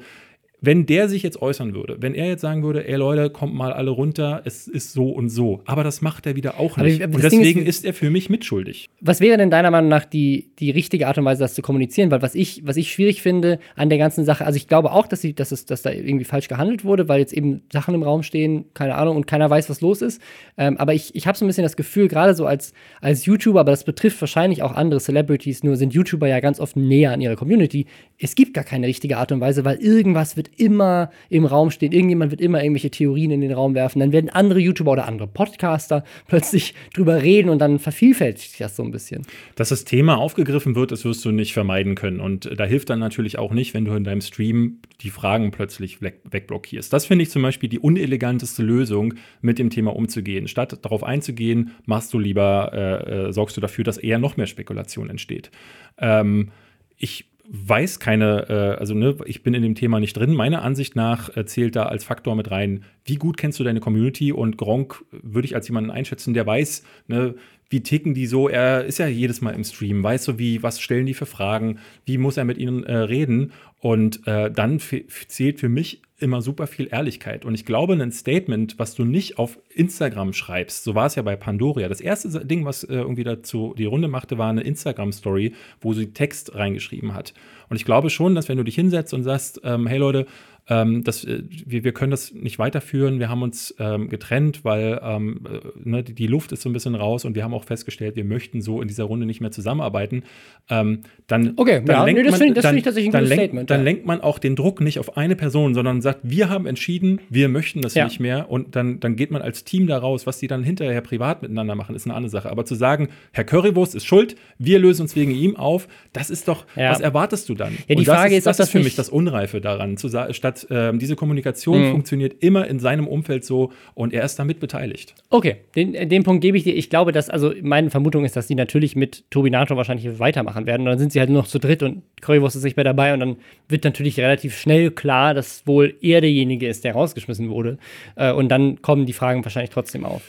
wenn der sich jetzt äußern würde, wenn er jetzt sagen würde, ey Leute, kommt mal alle runter, es ist so und so. Aber das macht er wieder auch nicht. und deswegen ist, ist, er für mich mitschuldig. Was wäre denn deiner Meinung nach die, die richtige Art und Weise, das zu kommunizieren? Weil was ich, was ich schwierig finde an der ganzen Sache, also ich glaube auch, dass, sie, dass, es, dass da irgendwie falsch gehandelt wurde, weil jetzt eben Sachen im Raum stehen, keine Ahnung, und keiner weiß, was los ist. Ähm, aber ich, ich habe so ein bisschen das Gefühl, gerade so als, als YouTuber, aber das betrifft wahrscheinlich auch andere Celebrities, nur sind YouTuber ja ganz oft näher an ihrer Community. Es gibt gar keine richtige Art und Weise, weil irgendwas wird immer im Raum stehen. Irgendjemand wird immer irgendwelche Theorien in den Raum werfen. Dann werden andere YouTuber oder andere Podcaster plötzlich drüber reden und dann vervielfältigt sich das so ein bisschen. Dass das Thema aufgegriffen wird, das wirst du nicht vermeiden können. Und da hilft dann natürlich auch nicht, wenn du in deinem Stream die Fragen plötzlich weg wegblockierst. Das finde ich zum Beispiel die uneleganteste Lösung, mit dem Thema umzugehen. Statt darauf einzugehen, machst du lieber, äh, äh, sorgst du dafür, dass eher noch mehr Spekulation entsteht. Ähm, ich weiß keine, äh, also ne, ich bin in dem Thema nicht drin. Meiner Ansicht nach äh, zählt da als Faktor mit rein, wie gut kennst du deine Community und Gronk würde ich als jemanden einschätzen, der weiß, ne, wie ticken die so. Er ist ja jedes Mal im Stream, weiß so wie, was stellen die für Fragen, wie muss er mit ihnen äh, reden und äh, dann zählt für mich immer super viel Ehrlichkeit. Und ich glaube, ein Statement, was du nicht auf Instagram schreibst, so war es ja bei Pandoria. Das erste Ding, was äh, irgendwie dazu die Runde machte, war eine Instagram-Story, wo sie Text reingeschrieben hat. Und ich glaube schon, dass wenn du dich hinsetzt und sagst, ähm, hey Leute, ähm, das, äh, wir, wir können das nicht weiterführen. Wir haben uns ähm, getrennt, weil ähm, äh, ne, die, die, Luft ist so ein bisschen raus und wir haben auch festgestellt, wir möchten so in dieser Runde nicht mehr zusammenarbeiten. Ähm, dann, okay, dann ja, lenkt nee, das finde find ich tatsächlich ein gutes lenkt, Statement. Dann ja. lenkt man auch den Druck nicht auf eine Person, sondern sagt, wir haben entschieden, wir möchten das ja. nicht mehr und dann, dann geht man als Team da raus. Was die dann hinterher privat miteinander machen, ist eine andere Sache. Aber zu sagen, Herr Currywurst ist schuld, wir lösen uns wegen ihm auf, das ist doch, was erwartest du dann? Ja, die Frage ist, ist, das ist für mich das Unreife daran, zu, statt äh, diese Kommunikation mhm. funktioniert immer in seinem Umfeld so und er ist damit beteiligt. Okay, den, den Punkt gebe ich dir. Ich glaube, dass, also meine Vermutung ist, dass die natürlich mit Tobinato wahrscheinlich weitermachen werden. Und dann sind sie halt nur noch zu dritt und Currywurst ist nicht mehr dabei und dann wird natürlich relativ schnell klar, dass wohl er derjenige ist, der rausgeschmissen wurde. Äh, und dann kommen die Fragen wahrscheinlich trotzdem auf.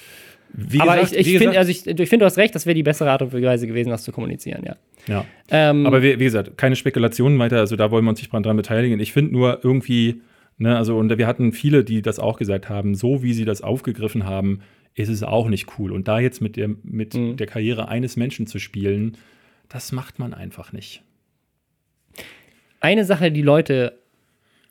Wie aber gesagt, ich, ich finde, also ich, ich find, du hast recht, das wäre die bessere Art und Weise gewesen, das zu kommunizieren, ja. Ja. Ähm, aber wie, wie, gesagt, keine Spekulationen weiter, also da wollen wir uns nicht dran beteiligen. Ich finde nur irgendwie, Ne, also, und wir hatten viele, die das auch gesagt haben, so wie sie das aufgegriffen haben, ist es auch nicht cool. Und da jetzt mit der, mit mhm. der Karriere eines Menschen zu spielen, das macht man einfach nicht. Eine Sache, die Leute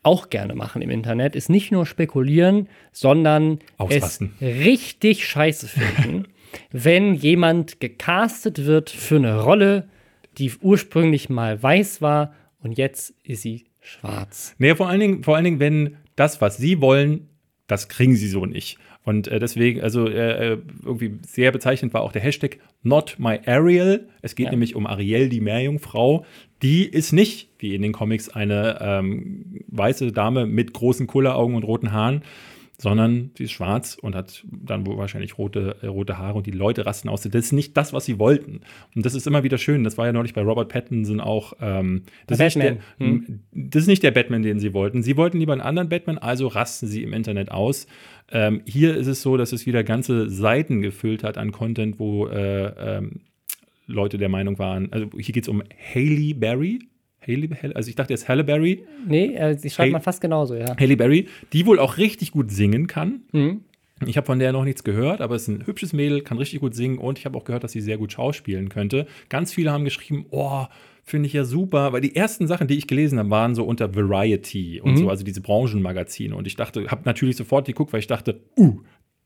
auch gerne machen im Internet, ist nicht nur spekulieren, sondern Ausrasten. es richtig scheiße finden, wenn jemand gecastet wird für eine Rolle, die ursprünglich mal weiß war und jetzt ist sie schwarz. Nee, vor allen Dingen, vor allen Dingen, wenn das, was sie wollen, das kriegen sie so nicht. Und äh, deswegen, also äh, äh irgendwie sehr bezeichnend war auch der Hashtag Not My Ariel. Es geht ja. nämlich um Ariel, die Meerjungfrau. Die ist nicht, wie in den Comics, eine ähm, weiße Dame mit großen Kulleraugen und roten Haaren, sondern sie ist schwarz und hat dann wohl wahrscheinlich rote, äh, rote Haare und die Leute rasten aus. Das ist nicht das, was sie wollten. Und das ist immer wieder schön. Das war ja neulich bei Robert Pattinson auch. Ähm, das, ist der, hm. das, ist nicht der Batman, den sie wollten. Sie wollten lieber einen anderen Batman, also rasten sie im Internet aus. Ähm, hier ist es so, dass es wieder ganze Seiten gefüllt hat an Content, wo äh, ähm, Leute der Meinung waren, also hier geht es um Haley Berry, Haley, also ich dachte jetzt Halle Berry. Nee, äh, sie schreibt man fast genauso, ja. Haley Berry, die wohl auch richtig gut singen kann. Mhm. Ich habe von der noch nichts gehört, aber es ist ein hübsches Mädel, kann richtig gut singen und ich habe auch gehört, dass sie sehr gut schauspielen könnte. Ganz viele haben geschrieben, oh, finde ich ja super, weil die ersten Sachen, die ich gelesen habe, waren so unter Variety und Mhm. so, also diese Branchenmagazine. Und ich dachte, habe natürlich sofort geguckt, weil ich dachte, uh,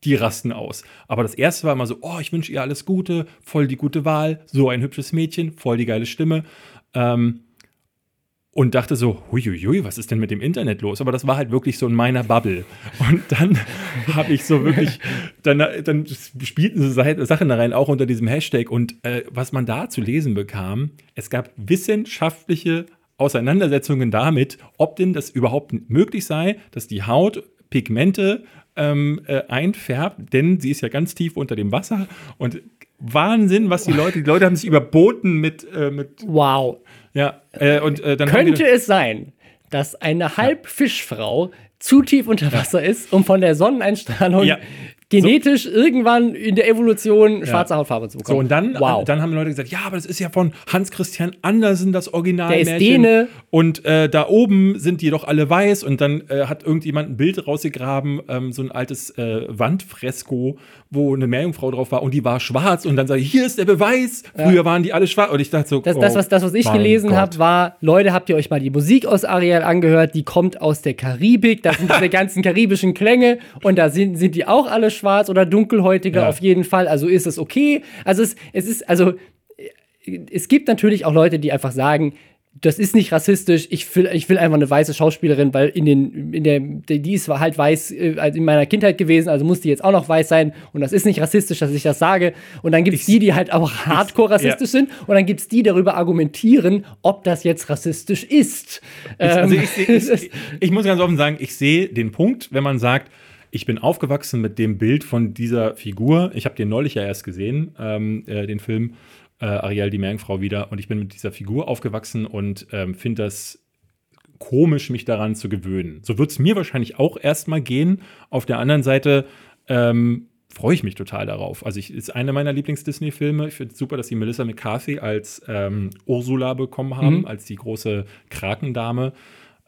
die rasten aus. Aber das erste war immer so, oh, ich wünsche ihr alles Gute, voll die gute Wahl, so ein hübsches Mädchen, voll die geile Stimme. Ähm, und dachte so, huiuiui, was ist denn mit dem Internet los? Aber das war halt wirklich so in meiner Bubble. Und dann habe ich so wirklich, dann, dann spielten so Sa- Sachen da rein, auch unter diesem Hashtag. Und äh, was man da zu lesen bekam, es gab wissenschaftliche Auseinandersetzungen damit, ob denn das überhaupt möglich sei, dass die Haut Pigmente ähm, äh, einfärbt, denn sie ist ja ganz tief unter dem Wasser. Und Wahnsinn, was die Leute, die Leute haben sich überboten mit, äh, mit Wow. Ja, äh, und äh, dann Könnte es sein, dass eine Halbfischfrau zu tief unter Wasser ist, um von der Sonneneinstrahlung Ja. genetisch irgendwann in der Evolution schwarze Hautfarbe zu bekommen? so und dann, wow. dann haben Leute gesagt, ja, aber das ist ja von Hans Christian Andersen das Original. Der ist Däne. Und äh, da oben sind die doch alle weiß und dann äh, hat irgendjemand ein Bild rausgegraben, ähm, so ein altes äh, Wandfresko, wo eine Meerjungfrau drauf war und die war schwarz und dann sage ich, hier ist der Beweis. Früher waren die alle schwarz und ich dachte so, Das, oh, das, was, das, was ich mein gelesen habe, war, Leute, habt ihr euch mal die Musik aus Ariel angehört? Die kommt aus der Karibik. Da sind diese ganzen karibischen Klänge und da sind, sind die auch alle schwarz oder dunkelhäutiger Ja. auf jeden Fall. Also ist es okay. Also es, es ist, also es gibt natürlich auch Leute, die einfach sagen, das ist nicht rassistisch. Ich will, ich will einfach eine weiße Schauspielerin, weil in den, in der, die ist halt weiß äh, in meiner Kindheit gewesen, also muss die jetzt auch noch weiß sein. Und das ist nicht rassistisch, dass ich das sage. Und dann gibt es die, die halt auch hardcore rassistisch sind. Und dann gibt es die, die darüber argumentieren, ob das jetzt rassistisch ist. Also Ähm, ich, ich, ich, ich muss ganz offen sagen, ich sehe den Punkt, wenn man sagt, ich bin aufgewachsen mit dem Bild von dieser Figur. Ich habe den neulich ja erst gesehen, ähm, äh, den Film äh, Ariel, die Meerjungfrau wieder. Und ich bin mit dieser Figur aufgewachsen und ähm, finde das komisch, mich daran zu gewöhnen. So wird es mir wahrscheinlich auch erstmal gehen. Auf der anderen Seite ähm, freue ich mich total darauf. Also ich ist einer meiner Lieblings-Disney-Filme. Ich finde es super, dass sie Melissa McCarthy als ähm, Ursula bekommen haben, Mhm. als die große Krakendame.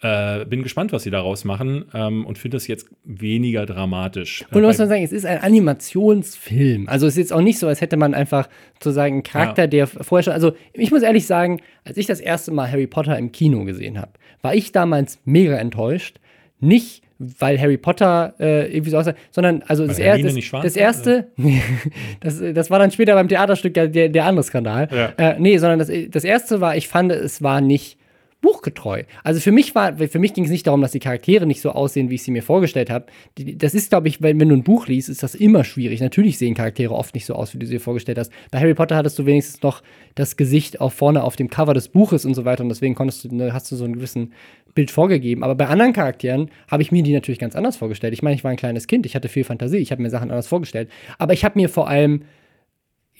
Äh, bin gespannt, was sie daraus machen ähm, und finde das jetzt weniger dramatisch. Und muss man sagen, es ist ein Animationsfilm. Also es ist jetzt auch nicht so, als hätte man einfach sozusagen einen Charakter, Ja. der vorher schon. Also ich muss ehrlich sagen, als ich das erste Mal Harry Potter im Kino gesehen habe, war ich damals mega enttäuscht. Nicht, weil Harry Potter äh, irgendwie so aussah, sondern also das, schwarz das war, erste, das, das war dann später beim Theaterstück der, der, der andere Skandal. Ja. Äh, nee, sondern das, das erste war, ich fand, es war nicht buchgetreu. Also für mich war, für mich ging es nicht darum, dass die Charaktere nicht so aussehen, wie ich sie mir vorgestellt habe. Das ist, glaube ich, wenn, wenn du ein Buch liest, ist das immer schwierig. Natürlich sehen Charaktere oft nicht so aus, wie du sie dir vorgestellt hast. Bei Harry Potter hattest du wenigstens noch das Gesicht auch vorne auf dem Cover des Buches und so weiter und deswegen konntest du, ne, hast du so ein gewissen Bild vorgegeben. Aber bei anderen Charakteren habe ich mir die natürlich ganz anders vorgestellt. Ich meine, ich war ein kleines Kind, ich hatte viel Fantasie, ich habe mir Sachen anders vorgestellt. Aber ich habe mir vor allem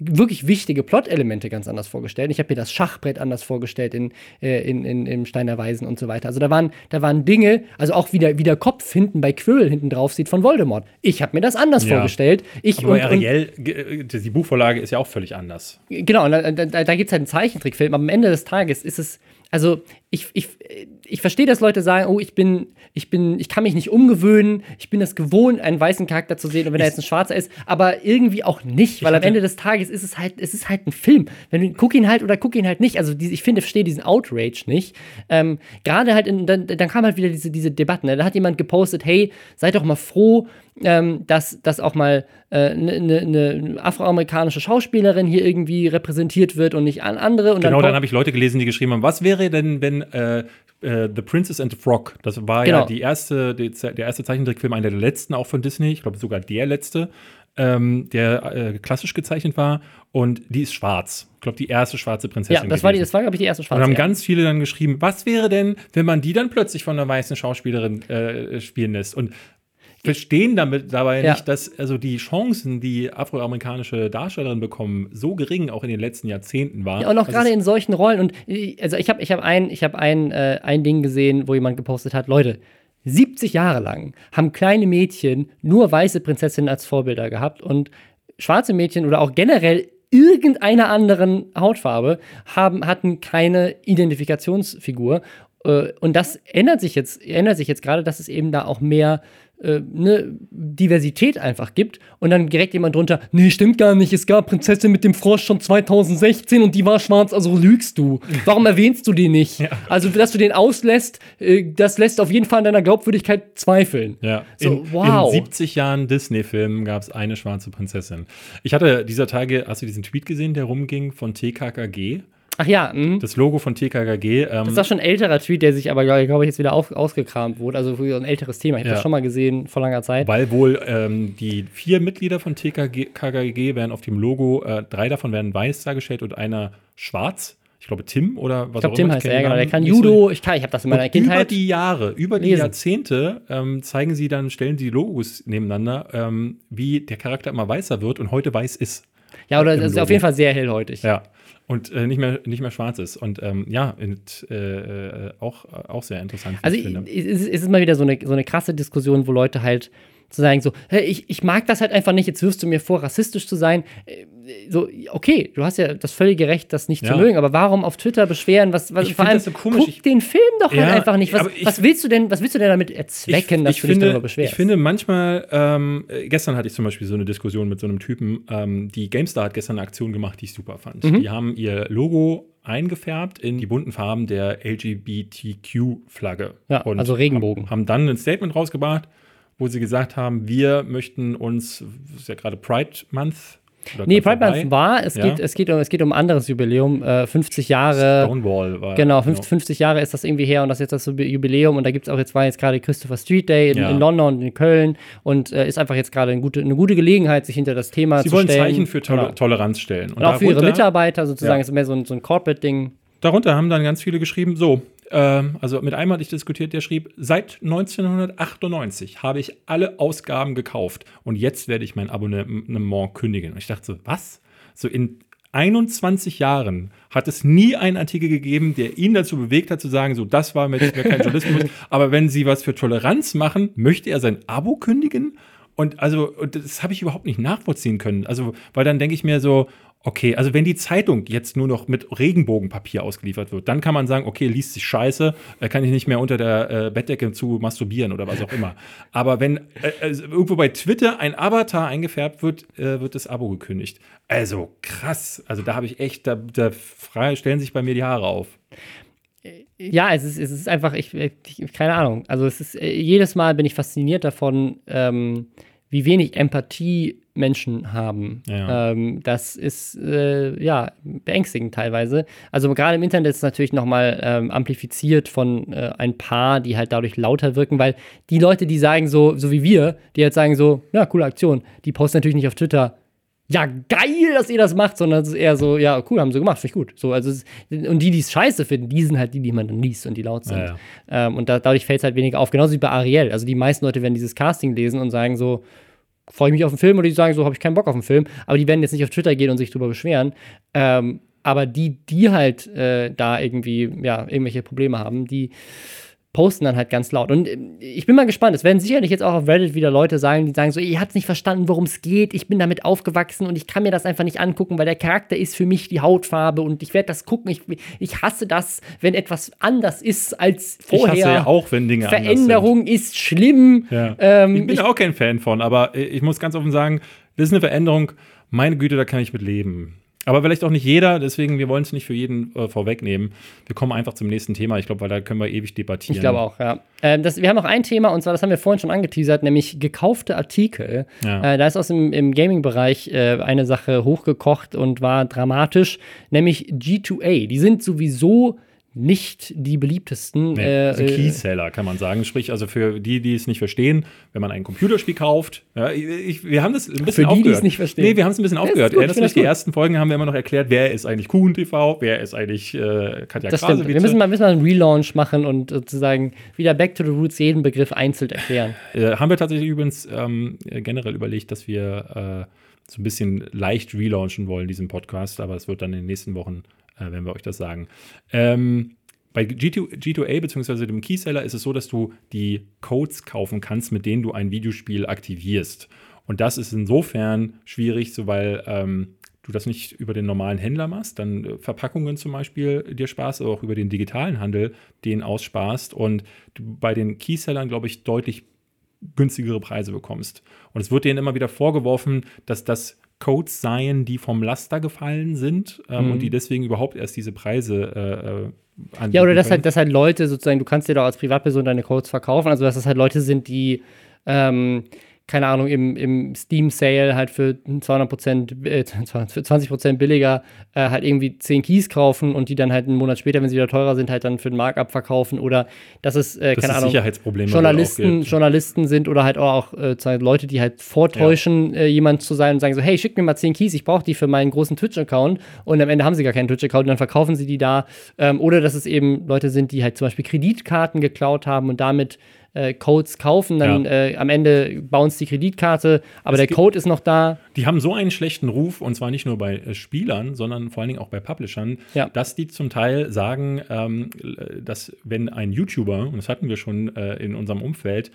wirklich wichtige Plot-Elemente ganz anders vorgestellt. Ich habe mir das Schachbrett anders vorgestellt in, äh, in, in, im Stein der Weisen und so weiter. Also da waren, da waren Dinge, also auch wie der, wie der Kopf hinten bei Quirrell hinten drauf sieht von Voldemort. Ich habe mir das anders Ja. vorgestellt. Ich aber und, und, Ariel, ge- die Buchvorlage ist ja auch völlig anders. Genau, und da, da, da gibt es halt einen Zeichentrickfilm, aber am Ende des Tages ist es, also ich, ich, ich verstehe, dass Leute sagen, oh, ich bin, ich bin, ich kann mich nicht umgewöhnen, ich bin es gewohnt, einen weißen Charakter zu sehen und wenn er jetzt ein schwarzer ist, aber irgendwie auch nicht, weil am Ende des Tages ist es halt, es ist halt ein Film. Wenn du guck ihn halt oder guck ihn halt nicht. Also die, ich finde, ich verstehe diesen Outrage nicht. Ähm, Gerade halt in, dann, dann kam halt wieder diese, diese Debatten. Ne? Da hat jemand gepostet, hey, seid doch mal froh, ähm, dass, dass auch mal eine äh, ne, ne afroamerikanische Schauspielerin hier irgendwie repräsentiert wird und nicht an andere. Und Genau, dann, dann habe ich Leute gelesen, die geschrieben haben, was wäre denn, wenn äh, äh, The Princess and the Frog, das war ja Genau. die erste, die, der erste Zeichentrickfilm, einer der letzten auch von Disney, ich glaube sogar der letzte, ähm, der äh, klassisch gezeichnet war und die ist schwarz. Ich glaube, die erste schwarze Prinzessin. ja, das war, die, gewesen. das war, glaube ich, die erste Und schwarze. haben ja. ganz viele dann geschrieben, was wäre denn, wenn man die dann plötzlich von einer weißen Schauspielerin äh, spielen lässt? Und verstehen damit dabei Ja. nicht, dass also die Chancen, die afroamerikanische Darstellerinnen bekommen, so gering auch in den letzten Jahrzehnten waren. Ja, und auch Das gerade in solchen Rollen. Und äh, also ich habe ich hab ein, ich hab ein, äh, ein Ding gesehen, wo jemand gepostet hat, Leute, 70 Jahre lang haben kleine Mädchen nur weiße Prinzessinnen als Vorbilder gehabt und schwarze Mädchen oder auch generell irgendeiner anderen Hautfarbe haben, hatten keine Identifikationsfigur. Äh, und das ändert sich jetzt, ändert sich jetzt gerade, dass es eben da auch mehr äh, ne, Diversität einfach gibt und dann direkt jemand drunter, nee, stimmt gar nicht, es gab Prinzessin mit dem Frosch schon 2016 und die war schwarz, also lügst du. Warum erwähnst du die nicht? Ja. Also, dass du den auslässt, äh, das lässt auf jeden Fall an deiner Glaubwürdigkeit zweifeln. Ja, so, in, wow. in 70 Jahren Disney-Filmen gab es eine schwarze Prinzessin. Ich hatte dieser Tage, hast du diesen Tweet gesehen, der rumging von TKKG? Ach ja. Mh. Das Logo von TKKG. Ähm, das ist auch schon ein älterer Tweet, der sich aber, glaube ich, jetzt wieder auf, ausgekramt wurde. Also ein älteres Thema. Ich habe ja. das schon mal gesehen vor langer Zeit. Weil wohl ähm, die vier Mitglieder von TKKG werden auf dem Logo, äh, drei davon werden weiß dargestellt und einer schwarz. Ich glaube Tim oder was ich glaub, auch Tim heißt er, genau. Der kann Judo. Ich, kann, ich habe das in meiner und Kindheit. Über die Jahre, über die lesen. Jahrzehnte ähm, zeigen sie dann, stellen die Logos nebeneinander, ähm, wie der Charakter immer weißer wird und heute weiß ist. Ja, oder es ist auf jeden Fall sehr hellhäutig. Ja und äh, nicht, mehr, nicht mehr schwarz ist. Und ähm, ja, und, äh, äh auch, auch sehr interessant. Also ich, es ist mal wieder so eine, so eine krasse Diskussion, wo Leute halt zu sagen, so, hey, ich, ich mag das halt einfach nicht, jetzt wirfst du mir vor, rassistisch zu sein. Äh, so, okay, du hast ja das völlige Recht, das nicht ja. zu mögen, aber warum auf Twitter beschweren? Was, was ich vor allem, so komisch. guck ich, den Film doch halt ja, halt einfach nicht. Was, ich, was, willst du denn, was willst du denn damit erzwecken, ich, dass ich du finde, dich darüber beschwerst? Ich finde manchmal, ähm, gestern hatte ich zum Beispiel so eine Diskussion mit so einem Typen, ähm, die GameStar hat gestern eine Aktion gemacht, die ich super fand. Mhm. Die haben ihr Logo eingefärbt in die bunten Farben der LGBTQ-Flagge. Ja, also Regenbogen. Haben, haben dann ein Statement rausgebracht, wo sie gesagt haben, wir möchten uns, das ist ja gerade Pride Month. Nee, Pride Month war, es, ja. geht, es, geht um, es geht um ein anderes Jubiläum, äh, 50 Jahre. Stonewall war. Genau, 50, 50 Jahre ist das irgendwie her und das ist jetzt das Jubiläum und da gibt es auch jetzt, war jetzt gerade Christopher Street Day in, ja. in, London und in Köln und äh, ist einfach jetzt gerade eine gute, eine gute Gelegenheit, sich hinter das Thema Sie zu stellen. Sie wollen Zeichen für Tol genau. Toleranz stellen. Und, und auch für ihre Mitarbeiter sozusagen, ja. ist mehr so ein, so ein Corporate-Ding. Darunter haben dann ganz viele geschrieben, so, also mit einem hatte ich diskutiert, der schrieb, seit 1998 habe ich alle Ausgaben gekauft und jetzt werde ich mein Abonnement kündigen. Und ich dachte so, was? So in 21 Jahren hat es nie einen Artikel gegeben, der ihn dazu bewegt hat, zu sagen, so, das war mir kein Journalismus. Aber wenn Sie was für Toleranz machen, möchte er sein Abo kündigen? Und also, das habe ich überhaupt nicht nachvollziehen können. Also, weil dann denke ich mir so, Okay, also wenn die Zeitung jetzt nur noch mit Regenbogenpapier ausgeliefert wird, dann kann man sagen, okay, liest sich scheiße, äh, kann ich nicht mehr unter der äh, Bettdecke zu masturbieren oder was auch immer. Aber wenn äh, also irgendwo bei Twitter ein Avatar eingefärbt wird, äh, wird das Abo gekündigt. Also krass. Also da habe ich echt, da, da stellen sich bei mir die Haare auf. Ja, es ist, es ist einfach, ich, ich keine Ahnung. Also es ist, äh, jedes Mal bin ich fasziniert davon, ähm, wie wenig Empathie Menschen haben. Ja. Ähm, das ist äh, ja beängstigend teilweise. Also gerade im Internet ist es natürlich nochmal ähm, amplifiziert von äh, ein paar, die halt dadurch lauter wirken, weil die Leute, die sagen so, so wie wir, die jetzt sagen so, ja, coole Aktion, die posten natürlich nicht auf Twitter, ja, geil, dass ihr das macht, sondern es ist eher so, ja, cool, haben sie gemacht, finde ich gut. So, also, und die, die es scheiße finden, die sind halt die, die man dann liest und die laut sind. Ja, ja. Ähm, und da, dadurch fällt es halt weniger auf. Genauso wie bei Ariel. Also die meisten Leute werden dieses Casting lesen und sagen so, freue ich mich auf den Film oder die sagen so, habe ich keinen Bock auf den Film. Aber die werden jetzt nicht auf Twitter gehen und sich darüber beschweren. Ähm, aber die, die halt äh, da irgendwie, ja, irgendwelche Probleme haben, die posten dann halt ganz laut. Und äh, ich bin mal gespannt. Es werden sicherlich jetzt auch auf Reddit wieder Leute sagen, die sagen so, ihr habt nicht verstanden, worum es geht. Ich bin damit aufgewachsen und ich kann mir das einfach nicht angucken, weil der Charakter ist für mich die Hautfarbe und ich werde das gucken. Ich, ich hasse das, wenn etwas anders ist als vorher. Ich hasse ja auch, wenn Dinge Veränderung ist schlimm. Ja. Ähm, ich bin ich, auch kein Fan von, aber ich muss ganz offen sagen, das ist eine Veränderung. Meine Güte, da kann ich mit leben. Aber vielleicht auch nicht jeder, deswegen, wir wollen es nicht für jeden äh, vorwegnehmen. Wir kommen einfach zum nächsten Thema, ich glaube, weil da können wir ewig debattieren. Ich glaube auch, ja. Ähm, das, wir haben noch ein Thema, und zwar, das haben wir vorhin schon angeteasert, nämlich gekaufte Artikel. Ja. Äh, da ist aus dem im Gaming-Bereich äh, eine Sache hochgekocht und war dramatisch, nämlich G2A. Die sind sowieso nicht die beliebtesten. Nee, äh, also Keyseller kann man sagen. Sprich, also für die, die es nicht verstehen, wenn man ein Computerspiel kauft. Ja, ich, wir haben das ein bisschen für die, die es nicht verstehen. Nee, wir haben es ein bisschen aufgehört. Gut, Erinnerst du dich, die ersten Folgen haben wir immer noch erklärt, wer ist eigentlich Kuhn TV, wer ist eigentlich äh, Katja das Krasowitz. Wir müssen mal, müssen mal einen Relaunch machen und sozusagen wieder back to the roots jeden Begriff einzeln erklären. Äh, haben wir tatsächlich übrigens ähm, generell überlegt, dass wir äh, so ein bisschen leicht relaunchen wollen, diesen Podcast, aber es wird dann in den nächsten Wochen äh, wenn wir euch das sagen. Ähm, bei G2, G2A bzw. dem Keyseller ist es so, dass du die Codes kaufen kannst, mit denen du ein Videospiel aktivierst. Und das ist insofern schwierig, so weil ähm, du das nicht über den normalen Händler machst, dann äh, Verpackungen zum Beispiel dir sparst, aber auch über den digitalen Handel den aussparst und du bei den Keysellern, glaube ich, deutlich günstigere Preise bekommst. Und es wird denen immer wieder vorgeworfen, dass das Codes seien, die vom Laster gefallen sind ähm, mhm. und die deswegen überhaupt erst diese Preise äh, äh Ja, oder dass halt, dass halt Leute sozusagen, du kannst dir doch als Privatperson deine Codes verkaufen, also dass das halt Leute sind, die ähm, keine Ahnung, im, im Steam-Sale halt für 200 Prozent, äh, für 20 Prozent billiger äh, halt irgendwie 10 Keys kaufen und die dann halt einen Monat später, wenn sie wieder teurer sind, halt dann für den Markup verkaufen oder dass es, äh, das keine Ahnung, Sicherheitsprobleme Journalisten, Journalisten sind oder halt auch äh, Leute, die halt vortäuschen, ja. Äh, jemand zu sein und sagen so, hey, schick mir mal 10 Keys, ich brauche die für meinen großen Twitch-Account und am Ende haben sie gar keinen Twitch-Account und dann verkaufen sie die da. Ähm, oder dass es eben Leute sind, die halt zum Beispiel Kreditkarten geklaut haben und damit äh, Codes kaufen, dann ja. äh, am Ende bounce die Kreditkarte, aber es der Code ist noch da. Die haben so einen schlechten Ruf, und zwar nicht nur bei äh, Spielern, sondern vor allen Dingen auch bei Publishern, ja. dass die zum Teil sagen, ähm, dass wenn ein YouTuber, und das hatten wir schon äh, in unserem Umfeld,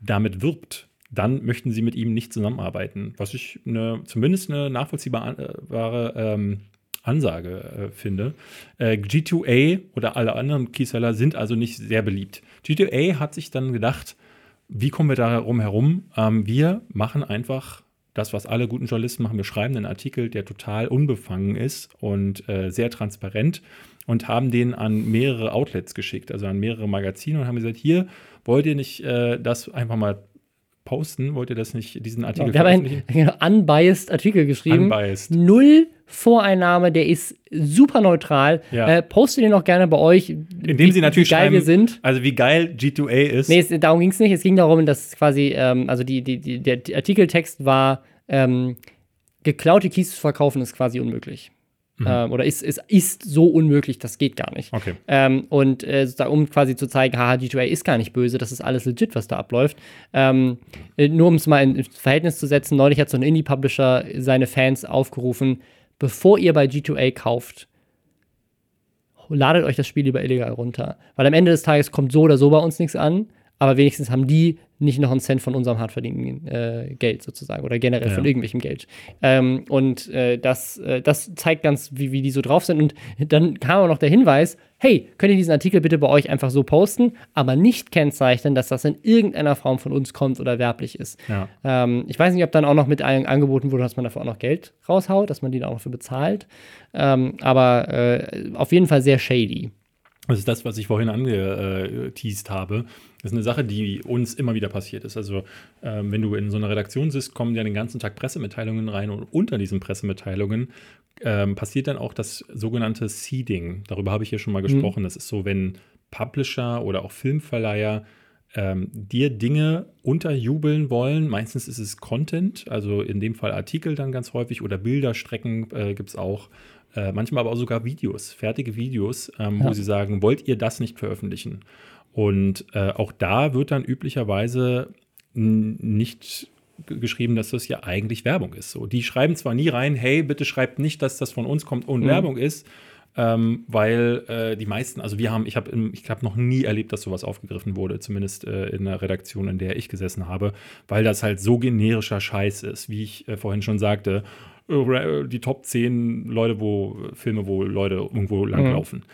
damit wirbt, dann möchten sie mit ihm nicht zusammenarbeiten. Was ich eine, zumindest eine nachvollziehbare ähm, Ansage äh, finde. Äh, G2A oder alle anderen Keyseller sind also nicht sehr beliebt. G2A hat sich dann gedacht, wie kommen wir darum herum? Ähm, wir machen einfach das, was alle guten Journalisten machen. Wir schreiben einen Artikel, der total unbefangen ist und äh, sehr transparent und haben den an mehrere Outlets geschickt, also an mehrere Magazine und haben gesagt, hier wollt ihr nicht äh, das einfach mal posten? Wollt ihr das nicht, diesen Artikel ja, Wir haben einen unbiased Artikel geschrieben. Unbiased. Null Voreinnahme, der ist super neutral. Ja. Äh, postet den auch gerne bei euch. Indem wie, sie natürlich wie geil wir sind. Also wie geil G2A ist. Nee, es, darum ging es nicht. Es ging darum, dass quasi, ähm, also die, die, die, der Artikeltext war, ähm, geklaute Keys zu verkaufen ist quasi unmöglich. Mhm. Ähm, oder ist, ist, ist so unmöglich, das geht gar nicht. Okay. Ähm, und äh, um quasi zu zeigen, haha, G2A ist gar nicht böse, das ist alles legit, was da abläuft. Ähm, äh, nur um es mal in Verhältnis zu setzen, neulich hat so ein Indie-Publisher seine Fans aufgerufen, bevor ihr bei G2A kauft, ladet euch das Spiel lieber illegal runter. Weil am Ende des Tages kommt so oder so bei uns nichts an, aber wenigstens haben die nicht noch einen Cent von unserem hart verdienten äh, Geld sozusagen oder generell ja. von irgendwelchem Geld. Ähm, und äh, das, äh, das zeigt ganz, wie, wie die so drauf sind. Und dann kam auch noch der Hinweis, hey, könnt ihr diesen Artikel bitte bei euch einfach so posten, aber nicht kennzeichnen, dass das in irgendeiner Form von uns kommt oder werblich ist. Ja. Ähm, ich weiß nicht, ob dann auch noch mit angeboten wurde, dass man dafür auch noch Geld raushaut, dass man die dann auch dafür bezahlt. Ähm, aber äh, auf jeden Fall sehr shady. Das ist das, was ich vorhin angeteased habe. Das ist eine Sache, die uns immer wieder passiert ist. Also, ähm, wenn du in so einer Redaktion sitzt, kommen ja den ganzen Tag Pressemitteilungen rein und unter diesen Pressemitteilungen ähm, passiert dann auch das sogenannte Seeding. Darüber habe ich hier schon mal mhm. gesprochen. Mhm. Das ist so, wenn Publisher oder auch Filmverleiher ähm, dir Dinge unterjubeln wollen. Meistens ist es Content, also in dem Fall Artikel dann ganz häufig oder Bilderstrecken äh, gibt es auch. Äh, manchmal aber auch sogar Videos, fertige Videos, ähm, ja. wo sie sagen, wollt ihr das nicht veröffentlichen? Und äh, auch da wird dann üblicherweise nicht geschrieben, dass das ja eigentlich Werbung ist. So, die schreiben zwar nie rein, hey, bitte schreibt nicht, dass das von uns kommt und mhm. Werbung ist, ähm, weil äh, die meisten, also wir haben, ich habe ich hab noch nie erlebt, dass sowas aufgegriffen wurde, zumindest äh, in der Redaktion, in der ich gesessen habe, weil das halt so generischer Scheiß ist, wie ich äh, vorhin schon sagte die Top 10 Leute, wo Filme, wo Leute irgendwo langlaufen. Mhm.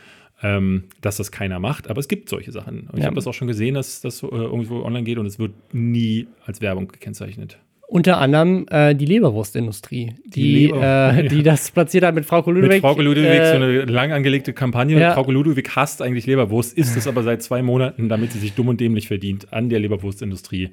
Ähm, dass das keiner macht, aber es gibt solche Sachen. Und ich habe das auch schon gesehen, dass das äh, irgendwo online geht und es wird nie als Werbung gekennzeichnet. Unter anderem äh, die Leberwurstindustrie, die, die, Leber, äh, die das platziert hat mit Frau Ludwig. Mit Frau Ludwig, äh, so eine lang angelegte Kampagne. Ja. Frau Ludwig hasst eigentlich Leberwurst, isst es aber seit zwei Monaten, damit sie sich dumm und dämlich verdient an der Leberwurstindustrie.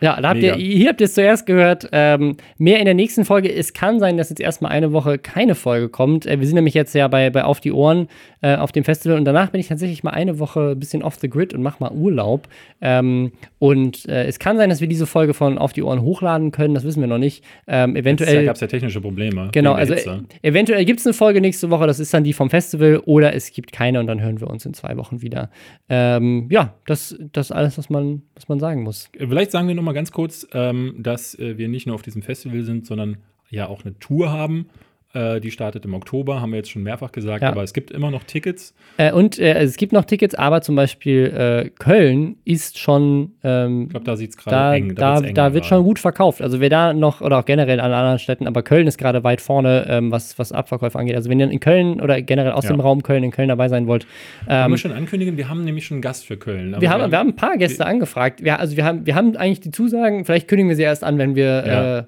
Ja, da habt ihr, hier habt ihr es zuerst gehört. Ähm, mehr in der nächsten Folge. Es kann sein, dass jetzt erstmal eine Woche keine Folge kommt. Äh, wir sind nämlich jetzt ja bei, bei Auf die Ohren äh, auf dem Festival und danach bin ich tatsächlich mal eine Woche ein bisschen off the grid und mach mal Urlaub. Ähm, und äh, es kann sein, dass wir diese Folge von Auf die Ohren hochladen können. Das wissen wir noch nicht. Ähm, eventuell. gab es ja technische Probleme. Genau, also eventuell gibt es eine Folge nächste Woche. Das ist dann die vom Festival oder es gibt keine und dann hören wir uns in zwei Wochen wieder. Ähm, ja, das, das ist alles, was man, was man sagen muss. Vielleicht sagen wir noch mal ganz kurz, ähm, dass äh, wir nicht nur auf diesem Festival sind, sondern ja auch eine Tour haben. Äh, die startet im Oktober, haben wir jetzt schon mehrfach gesagt, Ja. aber es gibt immer noch Tickets. Äh, und äh, es gibt noch Tickets, aber zum Beispiel äh, Köln ist schon. Ähm, Ich glaube, da sieht es gerade da, eng. da, enger da wird schon gut verkauft. Also wer da noch, oder auch generell an anderen Städten, aber Köln ist gerade weit vorne, ähm, was, was Abverkäufe angeht. Also wenn ihr in Köln oder generell aus Ja. dem Raum Köln in Köln dabei sein wollt, ähm, wir schon ankündigen, wir haben nämlich schon einen Gast für Köln. wir, haben, wir haben ein paar Gäste angefragt. Wir, also wir haben, wir haben eigentlich die Zusagen, vielleicht kündigen wir sie erst an, wenn wir, Ja.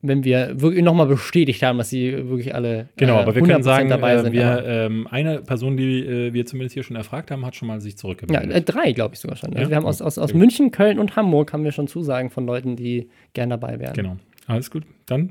Wenn wir wirklich nochmal bestätigt haben, dass sie wirklich alle Genau, äh, aber wir können 100% sagen, dabei äh, sind. wir, ähm, eine Person, die äh, wir zumindest hier schon erfragt haben, hat schon mal sich ja, zurückgemeldet. äh, drei, glaube ich sogar schon. Also Ja? wir haben aus, aus, aus. München, Köln und Hamburg haben wir schon Zusagen von Leuten, die gern dabei wären. genau. Alles gut. Dann